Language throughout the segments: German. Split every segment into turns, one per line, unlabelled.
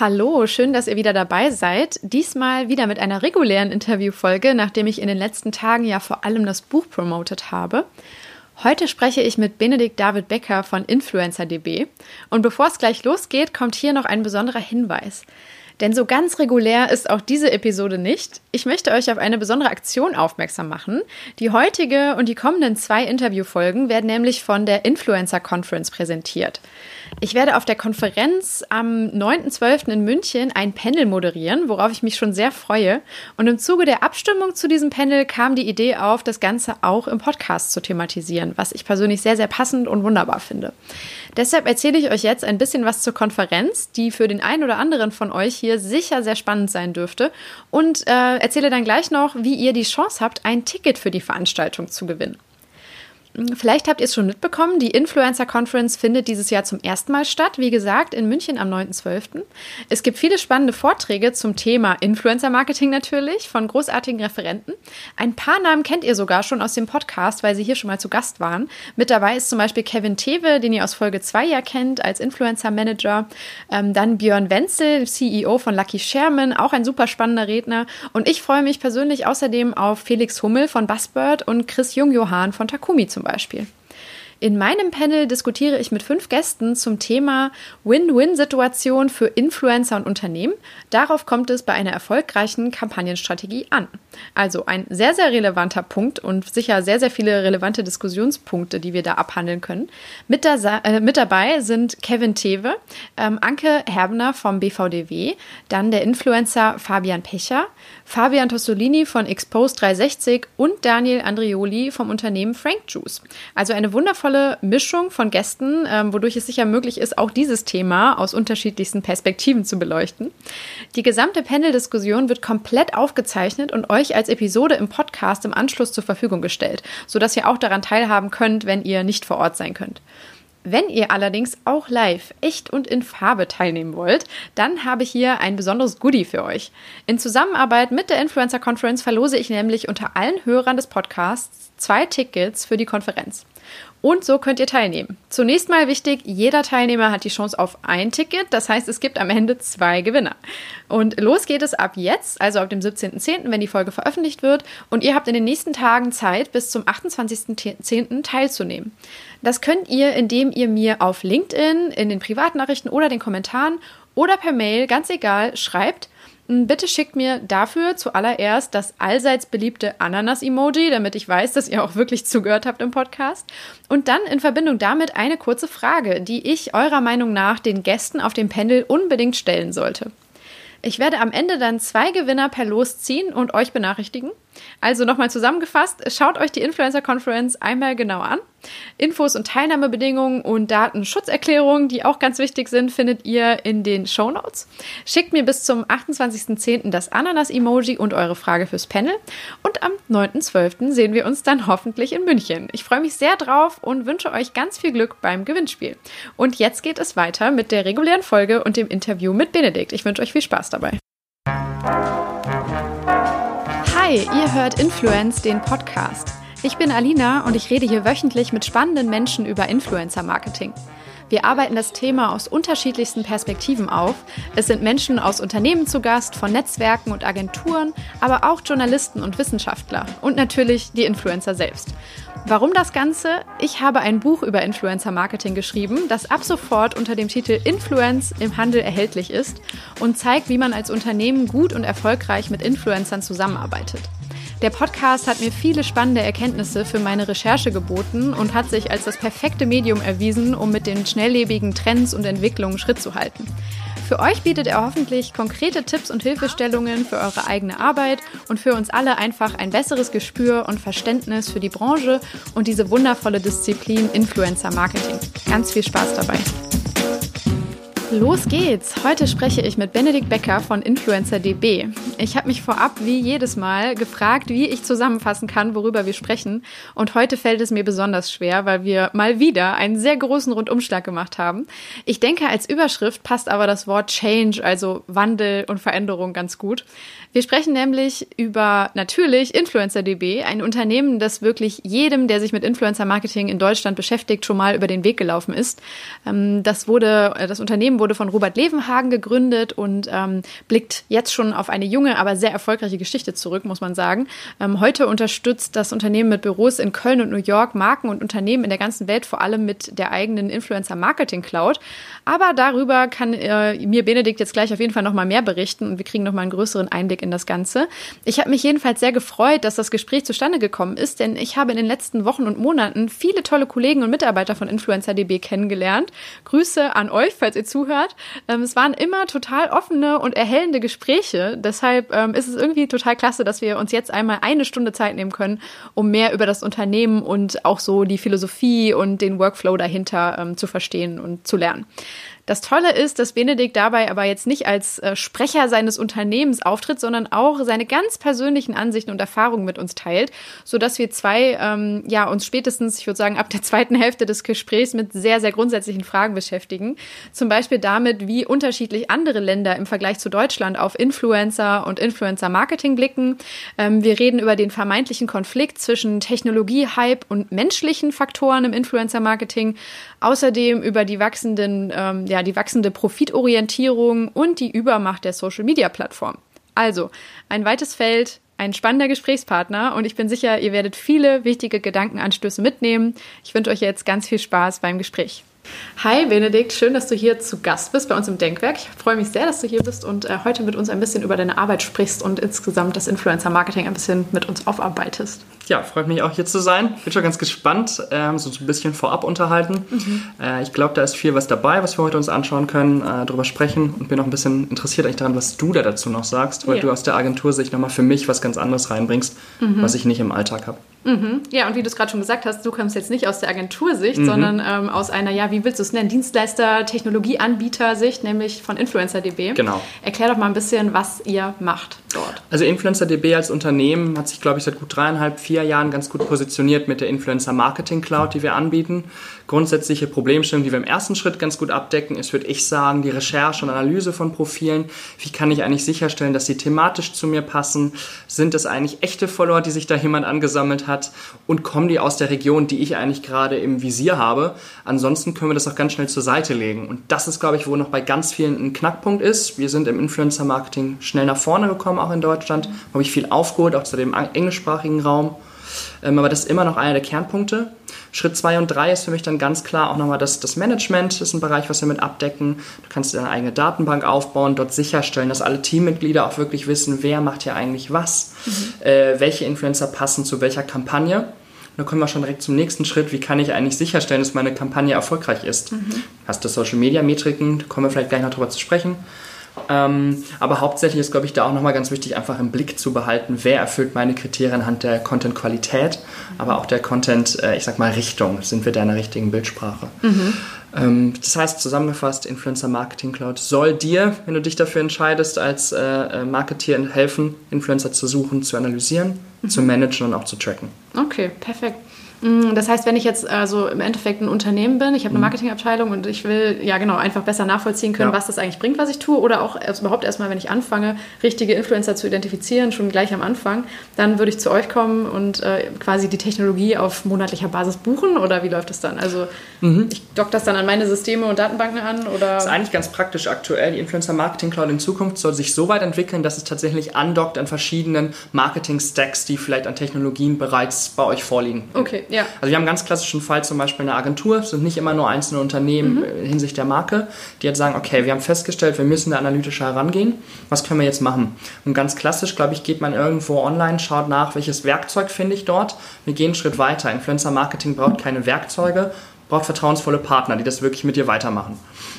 Hallo, schön, dass ihr wieder dabei seid. Diesmal wieder mit einer regulären Interviewfolge, nachdem ich in den letzten Tagen ja vor allem das Buch promotet habe. Heute spreche ich mit Benedikt David Becker von InfluencerDB. Und bevor es gleich losgeht, kommt hier noch ein besonderer Hinweis. Denn so ganz regulär ist auch diese Episode nicht. Ich möchte euch auf eine besondere Aktion aufmerksam machen. Die heutige und die kommenden zwei Interviewfolgen werden nämlich von der Influencer Conference präsentiert. Ich werde auf der Konferenz am 9.12. in München ein Panel moderieren, worauf ich mich schon sehr freue. Und im Zuge der Abstimmung zu diesem Panel kam die Idee auf, das Ganze auch im Podcast zu thematisieren, was ich persönlich sehr, sehr passend und wunderbar finde. Deshalb erzähle ich euch jetzt ein bisschen was zur Konferenz, die für den einen oder anderen von euch hier sicher sehr spannend sein dürfte. Und äh, erzähle dann gleich noch, wie ihr die Chance habt, ein Ticket für die Veranstaltung zu gewinnen. Vielleicht habt ihr es schon mitbekommen, die Influencer Conference findet dieses Jahr zum ersten Mal statt, wie gesagt, in München am 9.12. Es gibt viele spannende Vorträge zum Thema Influencer Marketing natürlich von großartigen Referenten. Ein paar Namen kennt ihr sogar schon aus dem Podcast, weil sie hier schon mal zu Gast waren. Mit dabei ist zum Beispiel Kevin Tewe, den ihr aus Folge 2 ja kennt als Influencer Manager. Ähm, dann Björn Wenzel, CEO von Lucky Sherman, auch ein super spannender Redner. Und ich freue mich persönlich außerdem auf Felix Hummel von Buzzbird und Chris Jungjohann von Takumi zum Beispiel. In meinem Panel diskutiere ich mit fünf Gästen zum Thema Win-Win-Situation für Influencer und Unternehmen. Darauf kommt es bei einer erfolgreichen Kampagnenstrategie an. Also ein sehr, sehr relevanter Punkt und sicher sehr, sehr viele relevante Diskussionspunkte, die wir da abhandeln können. Mit, da, äh, mit dabei sind Kevin Tewe, ähm, Anke Herbner vom BVDW, dann der Influencer Fabian Pecher, Fabian Tossolini von Expose 360 und Daniel Andrioli vom Unternehmen Frank Juice. Also eine wundervolle Mischung von Gästen, ähm, wodurch es sicher möglich ist, auch dieses Thema aus unterschiedlichsten Perspektiven zu beleuchten. Die gesamte Panel-Diskussion wird komplett aufgezeichnet und euch als Episode im Podcast im Anschluss zur Verfügung gestellt, sodass ihr auch daran teilhaben könnt, wenn ihr nicht vor Ort sein könnt. Wenn ihr allerdings auch live, echt und in Farbe teilnehmen wollt, dann habe ich hier ein besonderes Goodie für euch. In Zusammenarbeit mit der Influencer Conference verlose ich nämlich unter allen Hörern des Podcasts zwei Tickets für die Konferenz. Und so könnt ihr teilnehmen. Zunächst mal wichtig, jeder Teilnehmer hat die Chance auf ein Ticket. Das heißt, es gibt am Ende zwei Gewinner. Und los geht es ab jetzt, also ab dem 17.10., wenn die Folge veröffentlicht wird. Und ihr habt in den nächsten Tagen Zeit, bis zum 28.10. teilzunehmen. Das könnt ihr, indem ihr mir auf LinkedIn, in den Privatnachrichten oder den Kommentaren oder per Mail, ganz egal, schreibt, Bitte schickt mir dafür zuallererst das allseits beliebte Ananas-Emoji, damit ich weiß, dass ihr auch wirklich zugehört habt im Podcast. Und dann in Verbindung damit eine kurze Frage, die ich eurer Meinung nach den Gästen auf dem Panel unbedingt stellen sollte. Ich werde am Ende dann zwei Gewinner per Los ziehen und euch benachrichtigen. Also nochmal zusammengefasst, schaut euch die Influencer Conference einmal genau an. Infos und Teilnahmebedingungen und Datenschutzerklärungen, die auch ganz wichtig sind, findet ihr in den Show Notes. Schickt mir bis zum 28.10. das Ananas-Emoji und eure Frage fürs Panel. Und am 9.12. sehen wir uns dann hoffentlich in München. Ich freue mich sehr drauf und wünsche euch ganz viel Glück beim Gewinnspiel. Und jetzt geht es weiter mit der regulären Folge und dem Interview mit Benedikt. Ich wünsche euch viel Spaß dabei. Hi, ihr hört Influence, den Podcast. Ich bin Alina und ich rede hier wöchentlich mit spannenden Menschen über Influencer-Marketing. Wir arbeiten das Thema aus unterschiedlichsten Perspektiven auf. Es sind Menschen aus Unternehmen zu Gast, von Netzwerken und Agenturen, aber auch Journalisten und Wissenschaftler und natürlich die Influencer selbst. Warum das Ganze? Ich habe ein Buch über Influencer Marketing geschrieben, das ab sofort unter dem Titel Influence im Handel erhältlich ist und zeigt, wie man als Unternehmen gut und erfolgreich mit Influencern zusammenarbeitet. Der Podcast hat mir viele spannende Erkenntnisse für meine Recherche geboten und hat sich als das perfekte Medium erwiesen, um mit den schnelllebigen Trends und Entwicklungen Schritt zu halten. Für euch bietet er hoffentlich konkrete Tipps und Hilfestellungen für eure eigene Arbeit und für uns alle einfach ein besseres Gespür und Verständnis für die Branche und diese wundervolle Disziplin Influencer Marketing. Ganz viel Spaß dabei. Los geht's! Heute spreche ich mit Benedikt Becker von InfluencerDB. Ich habe mich vorab wie jedes Mal gefragt, wie ich zusammenfassen kann, worüber wir sprechen. Und heute fällt es mir besonders schwer, weil wir mal wieder einen sehr großen Rundumschlag gemacht haben. Ich denke, als Überschrift passt aber das Wort Change, also Wandel und Veränderung ganz gut. Wir sprechen nämlich über natürlich InfluencerDB, ein Unternehmen, das wirklich jedem, der sich mit Influencer Marketing in Deutschland beschäftigt, schon mal über den Weg gelaufen ist. Ähm, das wurde, das Unternehmen wurde von Robert Levenhagen gegründet und ähm, blickt jetzt schon auf eine junge, aber sehr erfolgreiche Geschichte zurück, muss man sagen. Ähm, heute unterstützt das Unternehmen mit Büros in Köln und New York Marken und Unternehmen in der ganzen Welt, vor allem mit der eigenen Influencer Marketing Cloud. Aber darüber kann äh, mir Benedikt jetzt gleich auf jeden Fall noch mal mehr berichten und wir kriegen noch mal einen größeren Einblick in das Ganze. Ich habe mich jedenfalls sehr gefreut, dass das Gespräch zustande gekommen ist, denn ich habe in den letzten Wochen und Monaten viele tolle Kollegen und Mitarbeiter von InfluencerDB kennengelernt. Grüße an euch, falls ihr zuhört. Ähm, es waren immer total offene und erhellende Gespräche. Deshalb ähm, ist es irgendwie total klasse, dass wir uns jetzt einmal eine Stunde Zeit nehmen können, um mehr über das Unternehmen und auch so die Philosophie und den Workflow dahinter ähm, zu verstehen und zu lernen. Das Tolle ist, dass Benedikt dabei aber jetzt nicht als äh, Sprecher seines Unternehmens auftritt, sondern auch seine ganz persönlichen Ansichten und Erfahrungen mit uns teilt, so dass wir zwei, ähm, ja, uns spätestens, ich würde sagen, ab der zweiten Hälfte des Gesprächs mit sehr, sehr grundsätzlichen Fragen beschäftigen. Zum Beispiel damit, wie unterschiedlich andere Länder im Vergleich zu Deutschland auf Influencer und Influencer-Marketing blicken. Ähm, wir reden über den vermeintlichen Konflikt zwischen Technologie-Hype und menschlichen Faktoren im Influencer-Marketing. Außerdem über die wachsenden, ähm, ja, die wachsende Profitorientierung und die Übermacht der Social-Media-Plattform. Also ein weites Feld, ein spannender Gesprächspartner und ich bin sicher, ihr werdet viele wichtige Gedankenanstöße mitnehmen. Ich wünsche euch jetzt ganz viel Spaß beim Gespräch. Hi Benedikt, schön, dass du hier zu Gast bist bei uns im Denkwerk. Ich freue mich sehr, dass du hier bist und äh, heute mit uns ein bisschen über deine Arbeit sprichst und insgesamt das Influencer-Marketing ein bisschen mit uns aufarbeitest.
Ja, freut mich auch hier zu sein. Bin schon ganz gespannt, ähm, so ein bisschen vorab unterhalten. Mhm. Äh, ich glaube, da ist viel was dabei, was wir heute uns anschauen können, äh, darüber sprechen und bin auch ein bisschen interessiert eigentlich daran, was du da dazu noch sagst, weil yeah. du aus der Agentursicht nochmal für mich was ganz anderes reinbringst, mhm. was ich nicht im Alltag habe.
Mhm. Ja, und wie du es gerade schon gesagt hast, du kommst jetzt nicht aus der Agentursicht, mhm. sondern ähm, aus einer, ja, wie willst du es nennen, Dienstleister, Technologieanbieter-Sicht, nämlich von InfluencerDB.
Genau.
Erklär doch mal ein bisschen, was ihr macht dort.
Also InfluencerDB als Unternehmen hat sich, glaube ich, seit gut dreieinhalb, vier Jahren ganz gut positioniert mit der Influencer Marketing Cloud, die wir anbieten. Grundsätzliche Problemstellung, die wir im ersten Schritt ganz gut abdecken, ist, würde ich sagen, die Recherche und Analyse von Profilen. Wie kann ich eigentlich sicherstellen, dass sie thematisch zu mir passen? Sind es eigentlich echte Follower, die sich da jemand angesammelt hat? Und kommen die aus der Region, die ich eigentlich gerade im Visier habe? Ansonsten können wir das auch ganz schnell zur Seite legen. Und das ist, glaube ich, wo noch bei ganz vielen ein Knackpunkt ist. Wir sind im Influencer-Marketing schnell nach vorne gekommen, auch in Deutschland. Habe ich viel aufgeholt, auch zu dem englischsprachigen Raum. Ähm, aber das ist immer noch einer der Kernpunkte. Schritt 2 und 3 ist für mich dann ganz klar auch nochmal das, das Management. Das ist ein Bereich, was wir mit abdecken. Du kannst deine eigene Datenbank aufbauen, dort sicherstellen, dass alle Teammitglieder auch wirklich wissen, wer macht hier eigentlich was, mhm. äh, welche Influencer passen zu welcher Kampagne. Und dann kommen wir schon direkt zum nächsten Schritt. Wie kann ich eigentlich sicherstellen, dass meine Kampagne erfolgreich ist? Mhm. Hast du Social Media Metriken? Da kommen wir vielleicht gleich noch drüber zu sprechen. Ähm, aber hauptsächlich ist, glaube ich, da auch nochmal ganz wichtig, einfach im Blick zu behalten, wer erfüllt meine Kriterien anhand der Content-Qualität, aber auch der Content, äh, ich sag mal, Richtung. Sind wir da in der richtigen Bildsprache? Mhm. Ähm, das heißt, zusammengefasst, Influencer Marketing Cloud soll dir, wenn du dich dafür entscheidest, als äh, äh Marketeer helfen, Influencer zu suchen, zu analysieren, mhm. zu managen und auch zu tracken.
Okay, perfekt. Mm, das heißt, wenn ich jetzt also im Endeffekt ein Unternehmen bin, ich habe eine mhm. Marketingabteilung und ich will ja genau einfach besser nachvollziehen können, ja. was das eigentlich bringt, was ich tue, oder auch also überhaupt erstmal, wenn ich anfange, richtige Influencer zu identifizieren, schon gleich am Anfang, dann würde ich zu euch kommen und äh, quasi die Technologie auf monatlicher Basis buchen oder wie läuft das dann? Also mhm. ich dock das dann an meine Systeme und Datenbanken an oder?
Das ist eigentlich ganz praktisch aktuell. Die Influencer Marketing Cloud in Zukunft soll sich so weit entwickeln, dass es tatsächlich andockt an verschiedenen Marketing-Stacks, die vielleicht an Technologien bereits bei euch vorliegen.
Okay. Ja.
Also wir haben einen ganz klassischen Fall zum Beispiel eine Agentur, es sind nicht immer nur einzelne Unternehmen mhm. hinsichtlich der Marke, die jetzt sagen, okay, wir haben festgestellt, wir müssen da analytischer herangehen, was können wir jetzt machen? Und ganz klassisch, glaube ich, geht man irgendwo online, schaut nach, welches Werkzeug finde ich dort, wir gehen einen Schritt weiter. Influencer Marketing braucht keine Werkzeuge, braucht vertrauensvolle Partner, die das wirklich mit dir weitermachen.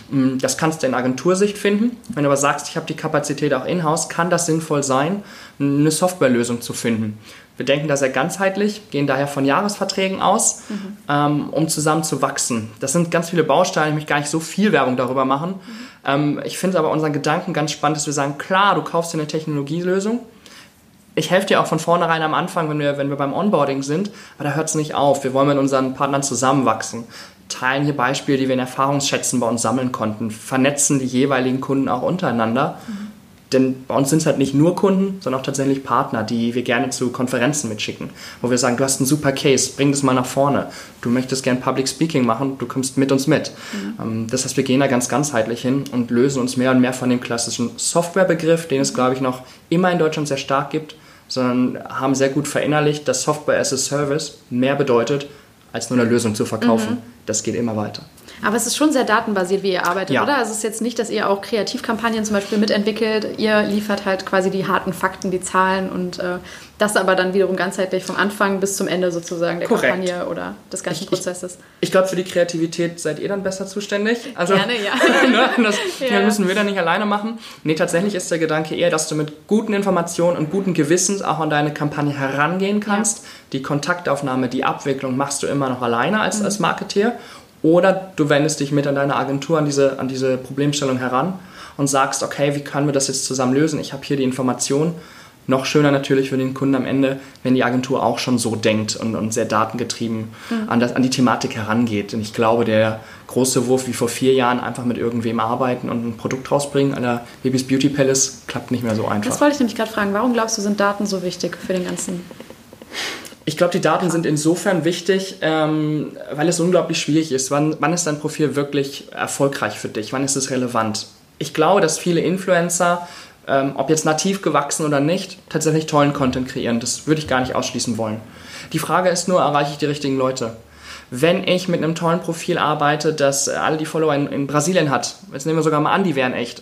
Mm, das kannst du in Agentursicht finden. Wenn du aber sagst, ich habe die Kapazität auch in-house, kann das sinnvoll sein, eine Softwarelösung zu finden. Wir denken da sehr ganzheitlich, gehen daher von Jahresverträgen aus, mhm. ähm, um zusammen zu wachsen. Das sind ganz viele Bausteine, ich möchte gar nicht so viel Werbung darüber machen. Mhm. Ähm, ich finde aber unseren Gedanken ganz spannend, dass wir sagen, klar, du kaufst dir eine Technologielösung. Ich helfe dir auch von vornherein am Anfang, wenn wir, wenn wir beim Onboarding sind, aber da hört es nicht auf. Wir wollen mit unseren Partnern zusammenwachsen teilen hier Beispiele, die wir in Erfahrungsschätzen bei uns sammeln konnten, vernetzen die jeweiligen Kunden auch untereinander. Mhm Denn bei uns sind es halt nicht nur Kunden, sondern auch tatsächlich Partner, die wir gerne zu Konferenzen mitschicken, wo wir sagen, du hast einen super Case, bring das mal nach vorne. Du möchtest gern Public Speaking machen, du kommst mit uns mit. Mhm. Das heißt, wir gehen da ganz ganzheitlich hin und lösen uns mehr und mehr von dem klassischen Softwarebegriff, den es, glaube ich, noch immer in Deutschland sehr stark gibt, sondern haben sehr gut verinnerlicht, dass Software as a Service mehr bedeutet, als nur eine Lösung zu verkaufen. Mhm. Das geht immer weiter.
Aber es ist schon sehr datenbasiert, wie ihr arbeitet, ja. oder? Also es ist jetzt nicht, dass ihr auch Kreativkampagnen zum Beispiel mitentwickelt. Ihr liefert halt quasi die harten Fakten, die Zahlen und äh, das aber dann wiederum ganzheitlich vom Anfang bis zum Ende sozusagen der Korrekt. Kampagne oder des ganzen ich, Prozesses.
Ich, ich glaube, für die Kreativität seid ihr dann besser zuständig.
Also, Gerne, ja.
ne, das ja. müssen wir dann nicht alleine machen. Nee, tatsächlich ist der Gedanke eher, dass du mit guten Informationen und guten Gewissens auch an deine Kampagne herangehen kannst. Ja. Die Kontaktaufnahme, die Abwicklung machst du immer noch alleine als, mhm. als Marketeer oder du wendest dich mit an deine Agentur an diese, an diese Problemstellung heran und sagst, okay, wie können wir das jetzt zusammen lösen? Ich habe hier die Information. Noch schöner natürlich für den Kunden am Ende, wenn die Agentur auch schon so denkt und, und sehr datengetrieben mhm. an, das, an die Thematik herangeht. Und ich glaube, der große Wurf wie vor vier Jahren einfach mit irgendwem arbeiten und ein Produkt rausbringen an der Babys Beauty Palace klappt nicht mehr so einfach.
Das wollte ich nämlich gerade fragen. Warum glaubst du, sind Daten so wichtig für den ganzen
ich glaube, die Daten sind insofern wichtig, ähm, weil es unglaublich schwierig ist. Wann, wann ist dein Profil wirklich erfolgreich für dich? Wann ist es relevant? Ich glaube, dass viele Influencer, ähm, ob jetzt nativ gewachsen oder nicht, tatsächlich tollen Content kreieren. Das würde ich gar nicht ausschließen wollen. Die Frage ist nur, erreiche ich die richtigen Leute? Wenn ich mit einem tollen Profil arbeite, das alle die Follower in, in Brasilien hat, jetzt nehmen wir sogar mal an, die wären echt,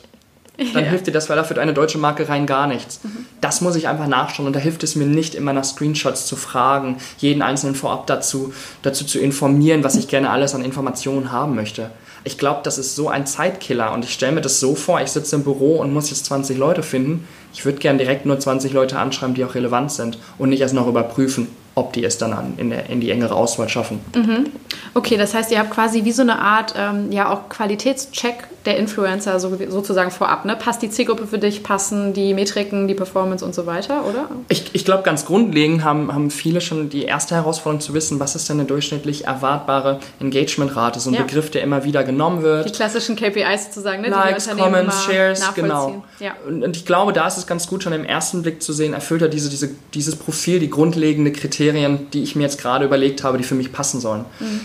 dann ja. hilft dir das, weil dafür eine deutsche Marke rein gar nichts. Mhm. Das muss ich einfach nachschauen und da hilft es mir nicht immer nach Screenshots zu fragen, jeden einzelnen vorab dazu, dazu zu informieren, was ich gerne alles an Informationen haben möchte. Ich glaube, das ist so ein Zeitkiller und ich stelle mir das so vor, ich sitze im Büro und muss jetzt 20 Leute finden. Ich würde gerne direkt nur 20 Leute anschreiben, die auch relevant sind und nicht erst noch überprüfen, ob die es dann an, in, der, in die engere Auswahl schaffen.
Mhm. Okay, das heißt, ihr habt quasi wie so eine Art ähm, ja auch Qualitätscheck der Influencer so, sozusagen vorab. Ne? Passt die Zielgruppe für dich, passen die Metriken, die Performance und so weiter, oder?
Ich, ich glaube, ganz grundlegend haben, haben viele schon die erste Herausforderung zu wissen, was ist denn eine durchschnittlich erwartbare Engagementrate, so ein ja. Begriff, der immer wieder genommen wird.
Die klassischen KPIs sozusagen, ne?
Likes, Comments, Shares, genau. Ja. Und, und, ich glaube, da ist es ganz gut schon im ersten Blick zu sehen, erfüllt er diese, diese, dieses Profil, die grundlegenden Kriterien, die ich mir jetzt gerade überlegt habe, die für mich passen sollen. Mhm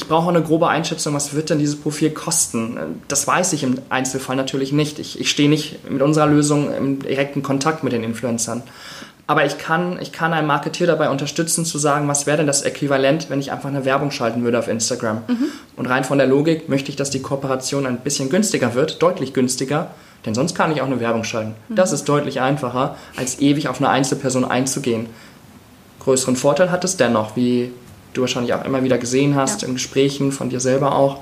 ich brauche eine grobe Einschätzung, was wird denn dieses Profil kosten? Das weiß ich im Einzelfall natürlich nicht. Ich, ich stehe nicht mit unserer Lösung im direkten Kontakt mit den Influencern. Aber ich kann, ich kann einen Marketeer dabei unterstützen, zu sagen, was wäre denn das Äquivalent, wenn ich einfach eine Werbung schalten würde auf Instagram. Mhm. Und rein von der Logik möchte ich, dass die Kooperation ein bisschen günstiger wird, deutlich günstiger, denn sonst kann ich auch eine Werbung schalten. Mhm. Das ist deutlich einfacher, als ewig auf eine Einzelperson einzugehen. Größeren Vorteil hat es dennoch, wie du wahrscheinlich auch immer wieder gesehen hast, ja. in Gesprächen von dir selber auch.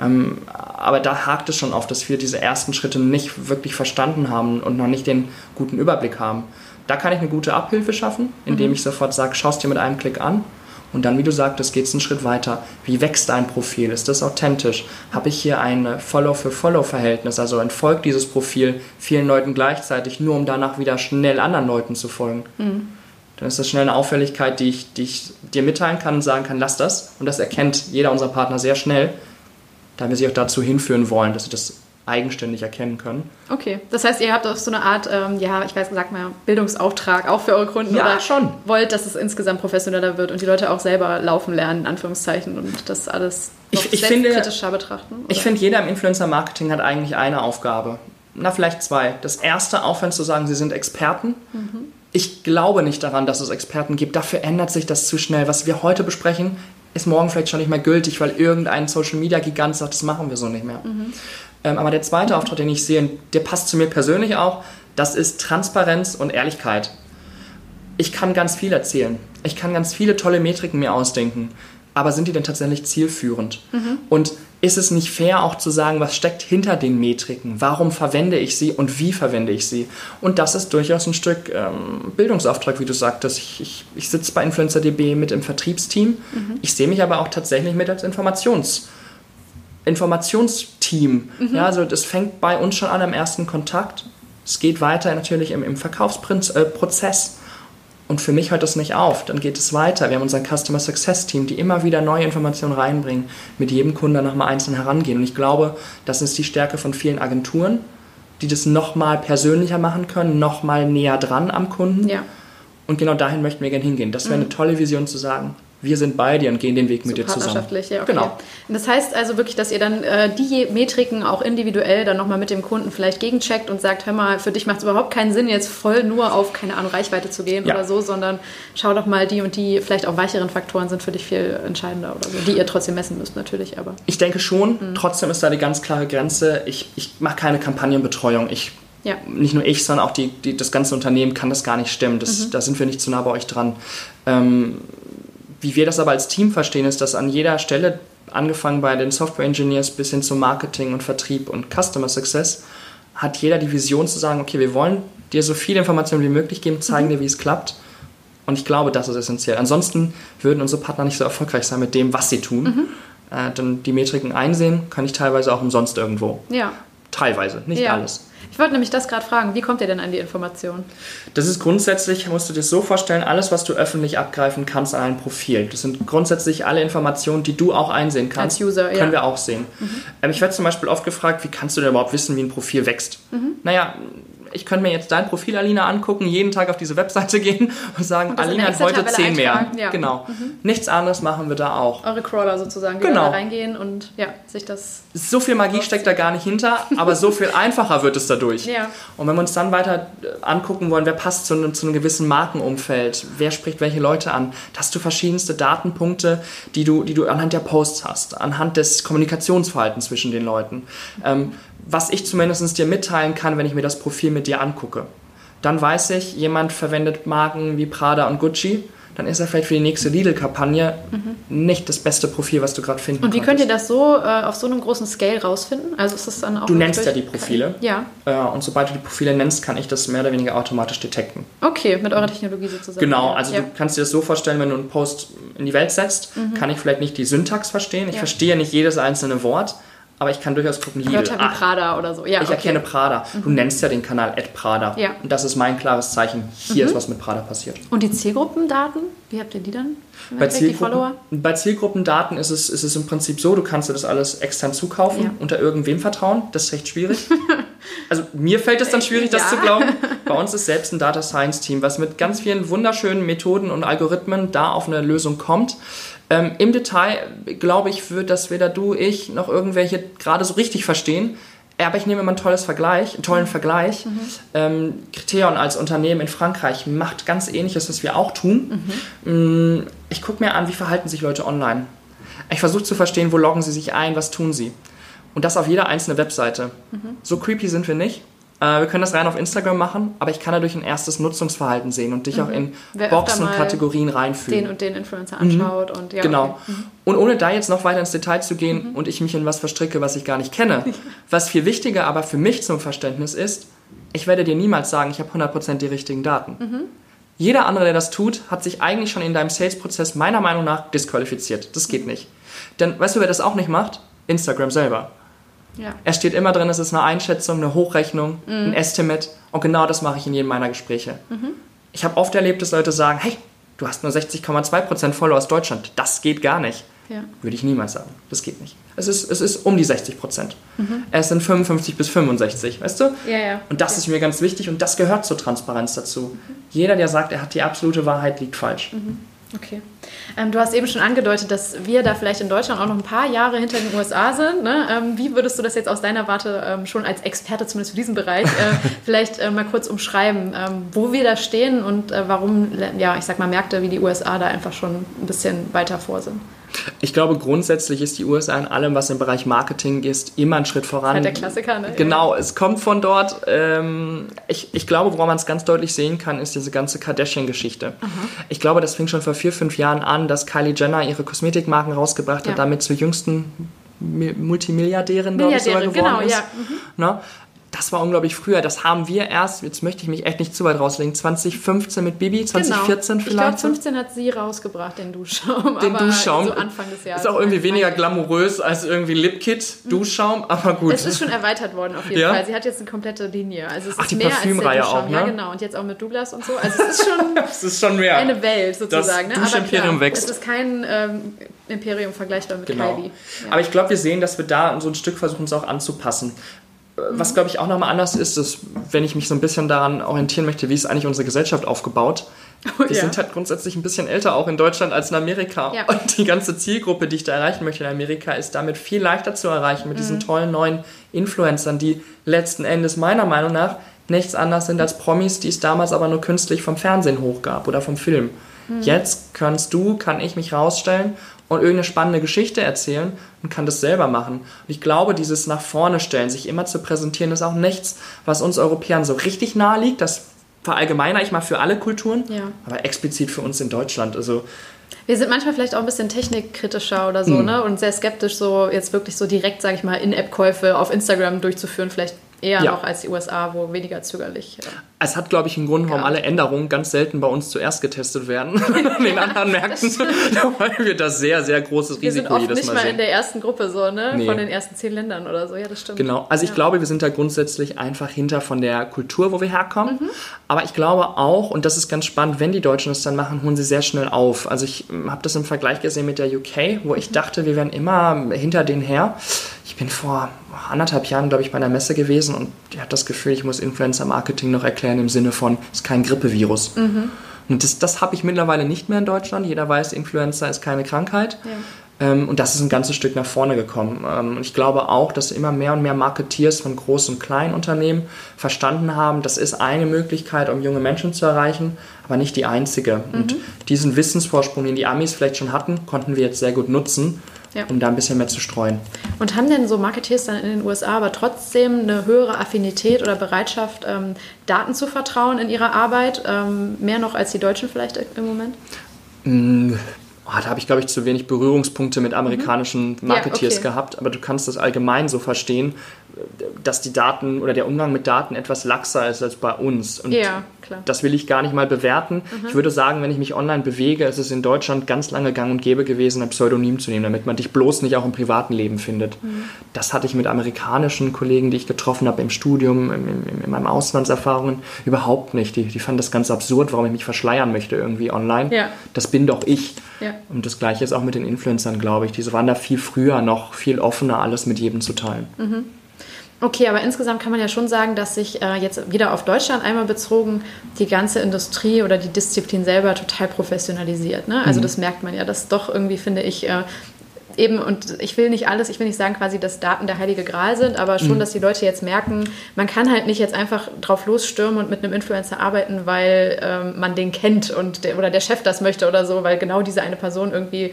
Ähm, aber da hakt es schon oft, dass wir diese ersten Schritte nicht wirklich verstanden haben und noch nicht den guten Überblick haben. Da kann ich eine gute Abhilfe schaffen, indem mhm. ich sofort sage, schau es dir mit einem Klick an. Und dann, wie du sagtest, geht es einen Schritt weiter. Wie wächst dein Profil? Ist das authentisch? Habe ich hier ein Follow-für-Follow-Verhältnis? Also entfolgt dieses Profil vielen Leuten gleichzeitig, nur um danach wieder schnell anderen Leuten zu folgen? Mhm dann ist das schnell eine Auffälligkeit, die ich, die ich dir mitteilen kann und sagen kann, lass das. Und das erkennt jeder unserer Partner sehr schnell, da wir sie auch dazu hinführen wollen, dass sie das eigenständig erkennen können.
Okay, das heißt, ihr habt auch so eine Art, ähm, ja, ich weiß, sag mal, Bildungsauftrag auch für eure Kunden
ja,
oder
schon.
wollt, dass es insgesamt professioneller wird und die Leute auch selber laufen lernen, in Anführungszeichen, und das alles
ich, ich finde, kritischer betrachten? Oder? Ich finde, jeder im Influencer-Marketing hat eigentlich eine Aufgabe. Na, vielleicht zwei. Das erste, aufhören zu sagen, sie sind Experten. Mhm ich glaube nicht daran, dass es Experten gibt. Dafür ändert sich das zu schnell. Was wir heute besprechen, ist morgen vielleicht schon nicht mehr gültig, weil irgendein Social Media Gigant sagt, das machen wir so nicht mehr. Mhm. Ähm, aber der zweite Auftritt, den ich sehe, der passt zu mir persönlich auch, das ist Transparenz und Ehrlichkeit. Ich kann ganz viel erzählen. Ich kann ganz viele tolle Metriken mir ausdenken. Aber sind die denn tatsächlich zielführend? Mhm. Und ist es nicht fair auch zu sagen, was steckt hinter den Metriken? Warum verwende ich sie und wie verwende ich sie? Und das ist durchaus ein Stück ähm, Bildungsauftrag, wie du sagtest. Ich, ich, ich sitze bei InfluencerDB mit im Vertriebsteam. Mhm. Ich sehe mich aber auch tatsächlich mit als Informations- Informationsteam. Mhm. Ja, also das fängt bei uns schon an im ersten Kontakt. Es geht weiter natürlich im, im Verkaufsprozess. Und für mich hört das nicht auf. Dann geht es weiter. Wir haben unser Customer Success Team, die immer wieder neue Informationen reinbringen, mit jedem Kunden nochmal einzeln herangehen. Und ich glaube, das ist die Stärke von vielen Agenturen, die das nochmal persönlicher machen können, nochmal näher dran am Kunden.
Ja.
Und genau dahin möchten wir gerne hingehen. Das wäre eine tolle Vision zu sagen, wir sind bei dir und gehen den Weg mit dir zusammen.
Ja, okay.
Genau.
Und das heißt also wirklich, dass ihr dann äh, die Metriken auch individuell dann nochmal mit dem Kunden vielleicht gegencheckt und sagt, hör mal, für dich macht es überhaupt keinen Sinn, jetzt voll nur auf, keine Ahnung, Reichweite zu gehen
Ja.
oder so, sondern schau doch mal, die und die vielleicht auch weicheren Faktoren sind für dich viel entscheidender oder so, die ihr trotzdem messen müsst natürlich, aber
Ich denke schon,
Mhm.
trotzdem ist da die ganz klare Grenze. Ich, ich mache keine Kampagnenbetreuung. Ich,
ja.
Nicht nur ich, sondern auch die, die, das ganze Unternehmen kann das gar nicht stemmen. Das,
Mhm.
Da sind wir nicht zu nah bei euch dran. Ähm, wie wir das aber als Team verstehen, ist, dass an jeder Stelle, angefangen bei den Software Engineers bis hin zum Marketing und Vertrieb und Customer Success, hat jeder die Vision zu sagen, okay, wir wollen dir so viel Information wie möglich geben, zeigen
Mhm.
dir, wie es klappt. Und ich glaube, das ist essentiell. Ansonsten würden unsere Partner nicht so erfolgreich sein mit dem, was sie tun.
Mhm.
Äh, dann die Metriken einsehen, kann ich teilweise auch umsonst irgendwo.
Ja.
Teilweise, nicht
ja.
alles.
Ich wollte nämlich das gerade fragen, wie kommt ihr denn an die Informationen?
Das ist grundsätzlich, musst du dir so vorstellen, alles, was du öffentlich abgreifen kannst an ein Profil. Das sind grundsätzlich alle Informationen, die du auch einsehen kannst.
Als User,
Können
ja. Mhm.
wir auch sehen. Ähm, ich werde zum Beispiel oft gefragt, wie kannst du denn überhaupt wissen, wie ein Profil wächst?
Mhm.
Naja, ich könnte mir jetzt dein Profil, Alina, angucken, jeden Tag auf diese Webseite gehen und sagen,
Und
Alina hat heute 10 mehr.
ja. Mhm.
Genau. Nichts anderes machen wir da auch.
Eure Crawler sozusagen, die
Genau.
da reingehen und ja, sich das.
So viel Magie steckt da gar nicht hinter, aber so viel einfacher wird es dadurch.
Ja.
Und wenn wir uns dann weiter äh, angucken wollen, wer passt zu einem, zu einem gewissen Markenumfeld, wer spricht welche Leute an, da hast du verschiedenste Datenpunkte, die du, die du anhand der Posts hast, anhand des Kommunikationsverhaltens zwischen den Leuten. Ähm, was ich zumindest dir mitteilen kann, wenn ich mir das Profil mit dir angucke. Dann weiß ich, jemand verwendet Marken wie Prada und Gucci, dann ist er vielleicht für die nächste Lidl-Kampagne nicht das beste Profil, was du gerade finden
Mhm. Und wie könnt ihr
konntest.
das so äh, auf so einem großen Scale rausfinden? Also ist das dann auch.
Du nennst ja die Profile.
Ja.
Äh, und sobald du die Profile nennst, kann ich das mehr oder weniger automatisch detekten.
Okay, mit eurer Technologie sozusagen.
Genau, also
ja. Mhm.
du kannst dir das so vorstellen, wenn du einen Post in die Welt setzt, kann ich vielleicht nicht die Syntax verstehen. Ich
Ja.
verstehe nicht jedes einzelne Wort, aber ich kann durchaus gucken, Lidl.
Wörter wie
Ah,
Prada oder so. Ja,
ich
okay.
erkenne Prada. Du nennst ja den Kanal Prada.
Ja. Mhm.
Und das ist mein klares Zeichen. Hier ist was mit Prada passiert.
Und die Zielgruppendaten, wie habt ihr die dann?
Bei,
Endeffekt, die?
Zielgruppen, bei Zielgruppendaten ist es, ist es im Prinzip so, du kannst dir das alles extern zukaufen,
Ja.
unter irgendwem vertrauen. Das ist recht schwierig. also mir fällt es dann schwierig, das
Ja.
zu glauben. Bei uns ist selbst ein Data Science Team, was mit ganz vielen wunderschönen Methoden und Algorithmen da auf eine Lösung kommt. Ähm, Im Detail glaube ich, wird das weder du, ich noch irgendwelche gerade so richtig verstehen. Aber ich nehme immer ein tolles Vergleich, einen tollen Vergleich. Ähm, Criterion als Unternehmen in Frankreich macht ganz ähnliches, was wir auch tun. Mm, Ich gucke mir an, wie verhalten sich Leute online. Ich versuche zu verstehen, wo loggen sie sich ein, was tun sie. Und das auf jeder einzelnen Webseite. So creepy sind wir nicht. Äh, wir können das rein auf Instagram machen, aber ich kann dadurch ein erstes Nutzungsverhalten sehen und dich auch in
Wer
Boxen und Kategorien reinfügen.
Den und den Influencer anschaut und ja.
Genau.
okay. Mhm.
Und ohne da jetzt noch weiter ins Detail zu gehen und ich mich in was verstricke, was ich gar nicht kenne. Was viel wichtiger aber für mich zum Verständnis ist, ich werde dir niemals sagen, ich habe 100% die richtigen Daten.
Mhm.
Jeder andere, der das tut, hat sich eigentlich schon in deinem Sales-Prozess meiner Meinung nach disqualifiziert. Das geht nicht. Denn weißt du, wer das auch nicht macht? Instagram selber.
Ja.
Es steht immer drin, es ist eine Einschätzung, eine Hochrechnung,
Mhm.
ein Estimate. Und genau das mache ich in jedem meiner Gespräche. Ich habe oft erlebt, dass Leute sagen, hey, du hast nur 60,2% Follower aus Deutschland. Das geht gar nicht.
Ja.
Würde ich niemals sagen. Das geht nicht. Es ist, es ist um die 60 Prozent.
Mhm.
Es sind 55 bis 65, weißt du?
Ja, ja.
Und das ist mir ganz wichtig und das gehört zur Transparenz dazu. Jeder, der sagt, er hat die absolute Wahrheit, liegt falsch.
Okay. Ähm, du hast eben schon angedeutet, dass wir da vielleicht in Deutschland auch noch ein paar Jahre hinter den USA sind. Ne? Ähm, wie würdest du das jetzt aus deiner Warte ähm, schon als Experte zumindest für diesen Bereich äh, vielleicht äh, mal kurz umschreiben, ähm, wo wir da stehen und äh, warum, ja, ich sag mal, Märkte wie die USA da einfach schon ein bisschen weiter vor sind?
Ich glaube, grundsätzlich ist die USA in allem, was im Bereich Marketing ist, immer einen Schritt voran.
Halt der Klassiker, ne?
Genau, es kommt von dort. Ähm, ich, ich glaube, woran man es ganz deutlich sehen kann, ist diese ganze Kardashian-Geschichte. Ich glaube, das fing schon vor vier, fünf Jahren an, dass Kylie Jenner ihre Kosmetikmarken rausgebracht
Ja.
hat, damit zur jüngsten Mi- Multimilliardärin, glaube ich, sogar geworden
genau,
ist.
ja.
Ne? Das war unglaublich früher. Das haben wir erst, jetzt möchte ich mich echt nicht zu weit rauslegen, 2015 mit Bibi, 2014
genau. Ich glaube,
vielleicht.
15 hat sie rausgebracht, den Duschschaum.
den
aber
Duschschaum.
So Anfang des Jahres.
Ist auch irgendwie weniger glamourös als irgendwie Lipkit, Duschschaum, aber gut.
Es ist schon erweitert worden auf jeden
Ja?
Fall. Sie hat jetzt eine komplette Linie. Also es
Ach,
ist
die
mehr
Parfümreihe auch, ne?
Ja, genau. Und jetzt auch mit Douglas und so. Also es ist schon
Das ist schon mehr.
eine Welt sozusagen. ne? Aber
Duschimperium
klar,
wächst.
Es ist kein ähm, Imperium vergleichbar mit
Genau.
Kylie. Ja.
Aber ich glaube, wir sehen, dass wir da so ein Stück versuchen, es auch anzupassen. Was, glaube ich, auch nochmal anders ist, ist, wenn ich mich so ein bisschen daran orientieren möchte, wie ist eigentlich unsere Gesellschaft aufgebaut. Oh, die ja. sind halt grundsätzlich ein bisschen älter auch in Deutschland als in Amerika. Ja. Und die ganze Zielgruppe, die ich da erreichen möchte in Amerika, ist damit viel leichter zu erreichen mit mhm. diesen tollen neuen Influencern, die letzten Endes meiner Meinung nach nichts anderes sind als Promis, die es damals aber nur künstlich vom Fernsehen hochgab oder vom Film. Mhm. Jetzt kannst du, kann ich mich rausstellen und irgendeine spannende Geschichte erzählen und kann das selber machen. Und ich glaube, dieses nach vorne stellen, sich immer zu präsentieren, ist auch nichts, was uns Europäern so richtig nahe liegt. Das verallgemeiner ich mal für alle Kulturen, ja. aber explizit für uns in Deutschland. Also
wir sind manchmal vielleicht auch ein bisschen technikkritischer oder so, mm. ne? Und sehr skeptisch, so jetzt wirklich so direkt, sage ich mal, In-App-Käufe auf Instagram durchzuführen. Vielleicht eher ja. noch als die USA, wo weniger zügerlich. Ja.
Es hat, glaube ich, einen Grund, warum alle Änderungen ganz selten bei uns zuerst getestet werden. in den anderen Märkten, weil wir da sehr, sehr großes
wir
Risiko
jedes Mal nicht mal sehen. in der ersten Gruppe so, ne? Nee. Von den ersten zehn Ländern oder so. Ja, das stimmt.
Genau. Also ich glaube, wir sind da grundsätzlich einfach hinter von der Kultur, wo wir herkommen. Mhm. Aber ich glaube auch, und das ist ganz spannend, wenn die Deutschen das dann machen, holen sie sehr schnell auf. Also ich hm, habe das im Vergleich gesehen mit der UK, wo ich mhm. dachte, wir wären immer hinter denen her. Ich bin vor anderthalb Jahren, glaube ich, bei einer Messe gewesen und ich hatte das Gefühl, ich muss Influencer-Marketing noch erklären im Sinne von, es ist kein Grippevirus. Mhm. Und das, das habe ich mittlerweile nicht mehr in Deutschland. Jeder weiß, Influenza ist keine Krankheit. Ja. Ähm, und das ist ein ganzes Stück nach vorne gekommen. Ähm, und ich glaube auch, dass immer mehr und mehr Marketeers von großen und kleinen Unternehmen verstanden haben, das ist eine Möglichkeit, um junge Menschen zu erreichen, aber nicht die einzige. Mhm. Und diesen Wissensvorsprung, den die Amis vielleicht schon hatten, konnten wir jetzt sehr gut nutzen ja. um da ein bisschen mehr zu streuen.
Und haben denn so Marketeers dann in den USA aber trotzdem eine höhere Affinität oder Bereitschaft, ähm, Daten zu vertrauen in ihrer Arbeit, ähm, mehr noch als die Deutschen vielleicht im Moment?
Mm, oh, da habe ich, glaube ich, zu wenig Berührungspunkte mit amerikanischen Marketeers ja, okay. gehabt, aber du kannst das allgemein so verstehen, dass die Daten oder der Umgang mit Daten etwas laxer ist als bei uns. Und ja, klar. das will ich gar nicht mal bewerten. Mhm. Ich würde sagen, wenn ich mich online bewege, ist es in Deutschland ganz lange gang und gäbe gewesen, ein Pseudonym zu nehmen, damit man dich bloß nicht auch im privaten Leben findet. Mhm. Das hatte ich mit amerikanischen Kollegen, die ich getroffen habe im Studium, in, in, in meinen Auslandserfahrungen, überhaupt nicht. Die, die fanden das ganz absurd, warum ich mich verschleiern möchte irgendwie online. Ja. Das bin doch ich. Ja. Und das Gleiche ist auch mit den Influencern, glaube ich. Diese waren da viel früher noch, viel offener, alles mit jedem zu teilen. Mhm.
Okay, aber insgesamt kann man ja schon sagen, dass sich äh, jetzt wieder auf Deutschland einmal bezogen die ganze Industrie oder die Disziplin selber total professionalisiert. Ne? Also mhm. das merkt man ja, dass doch irgendwie, finde ich, äh, eben, und ich will nicht alles, ich will nicht sagen quasi, dass Daten der heilige Gral sind, aber schon, mhm. dass die Leute jetzt merken, man kann halt nicht jetzt einfach drauf losstürmen und mit einem Influencer arbeiten, weil ähm, man den kennt und der, oder der Chef das möchte oder so, weil genau diese eine Person irgendwie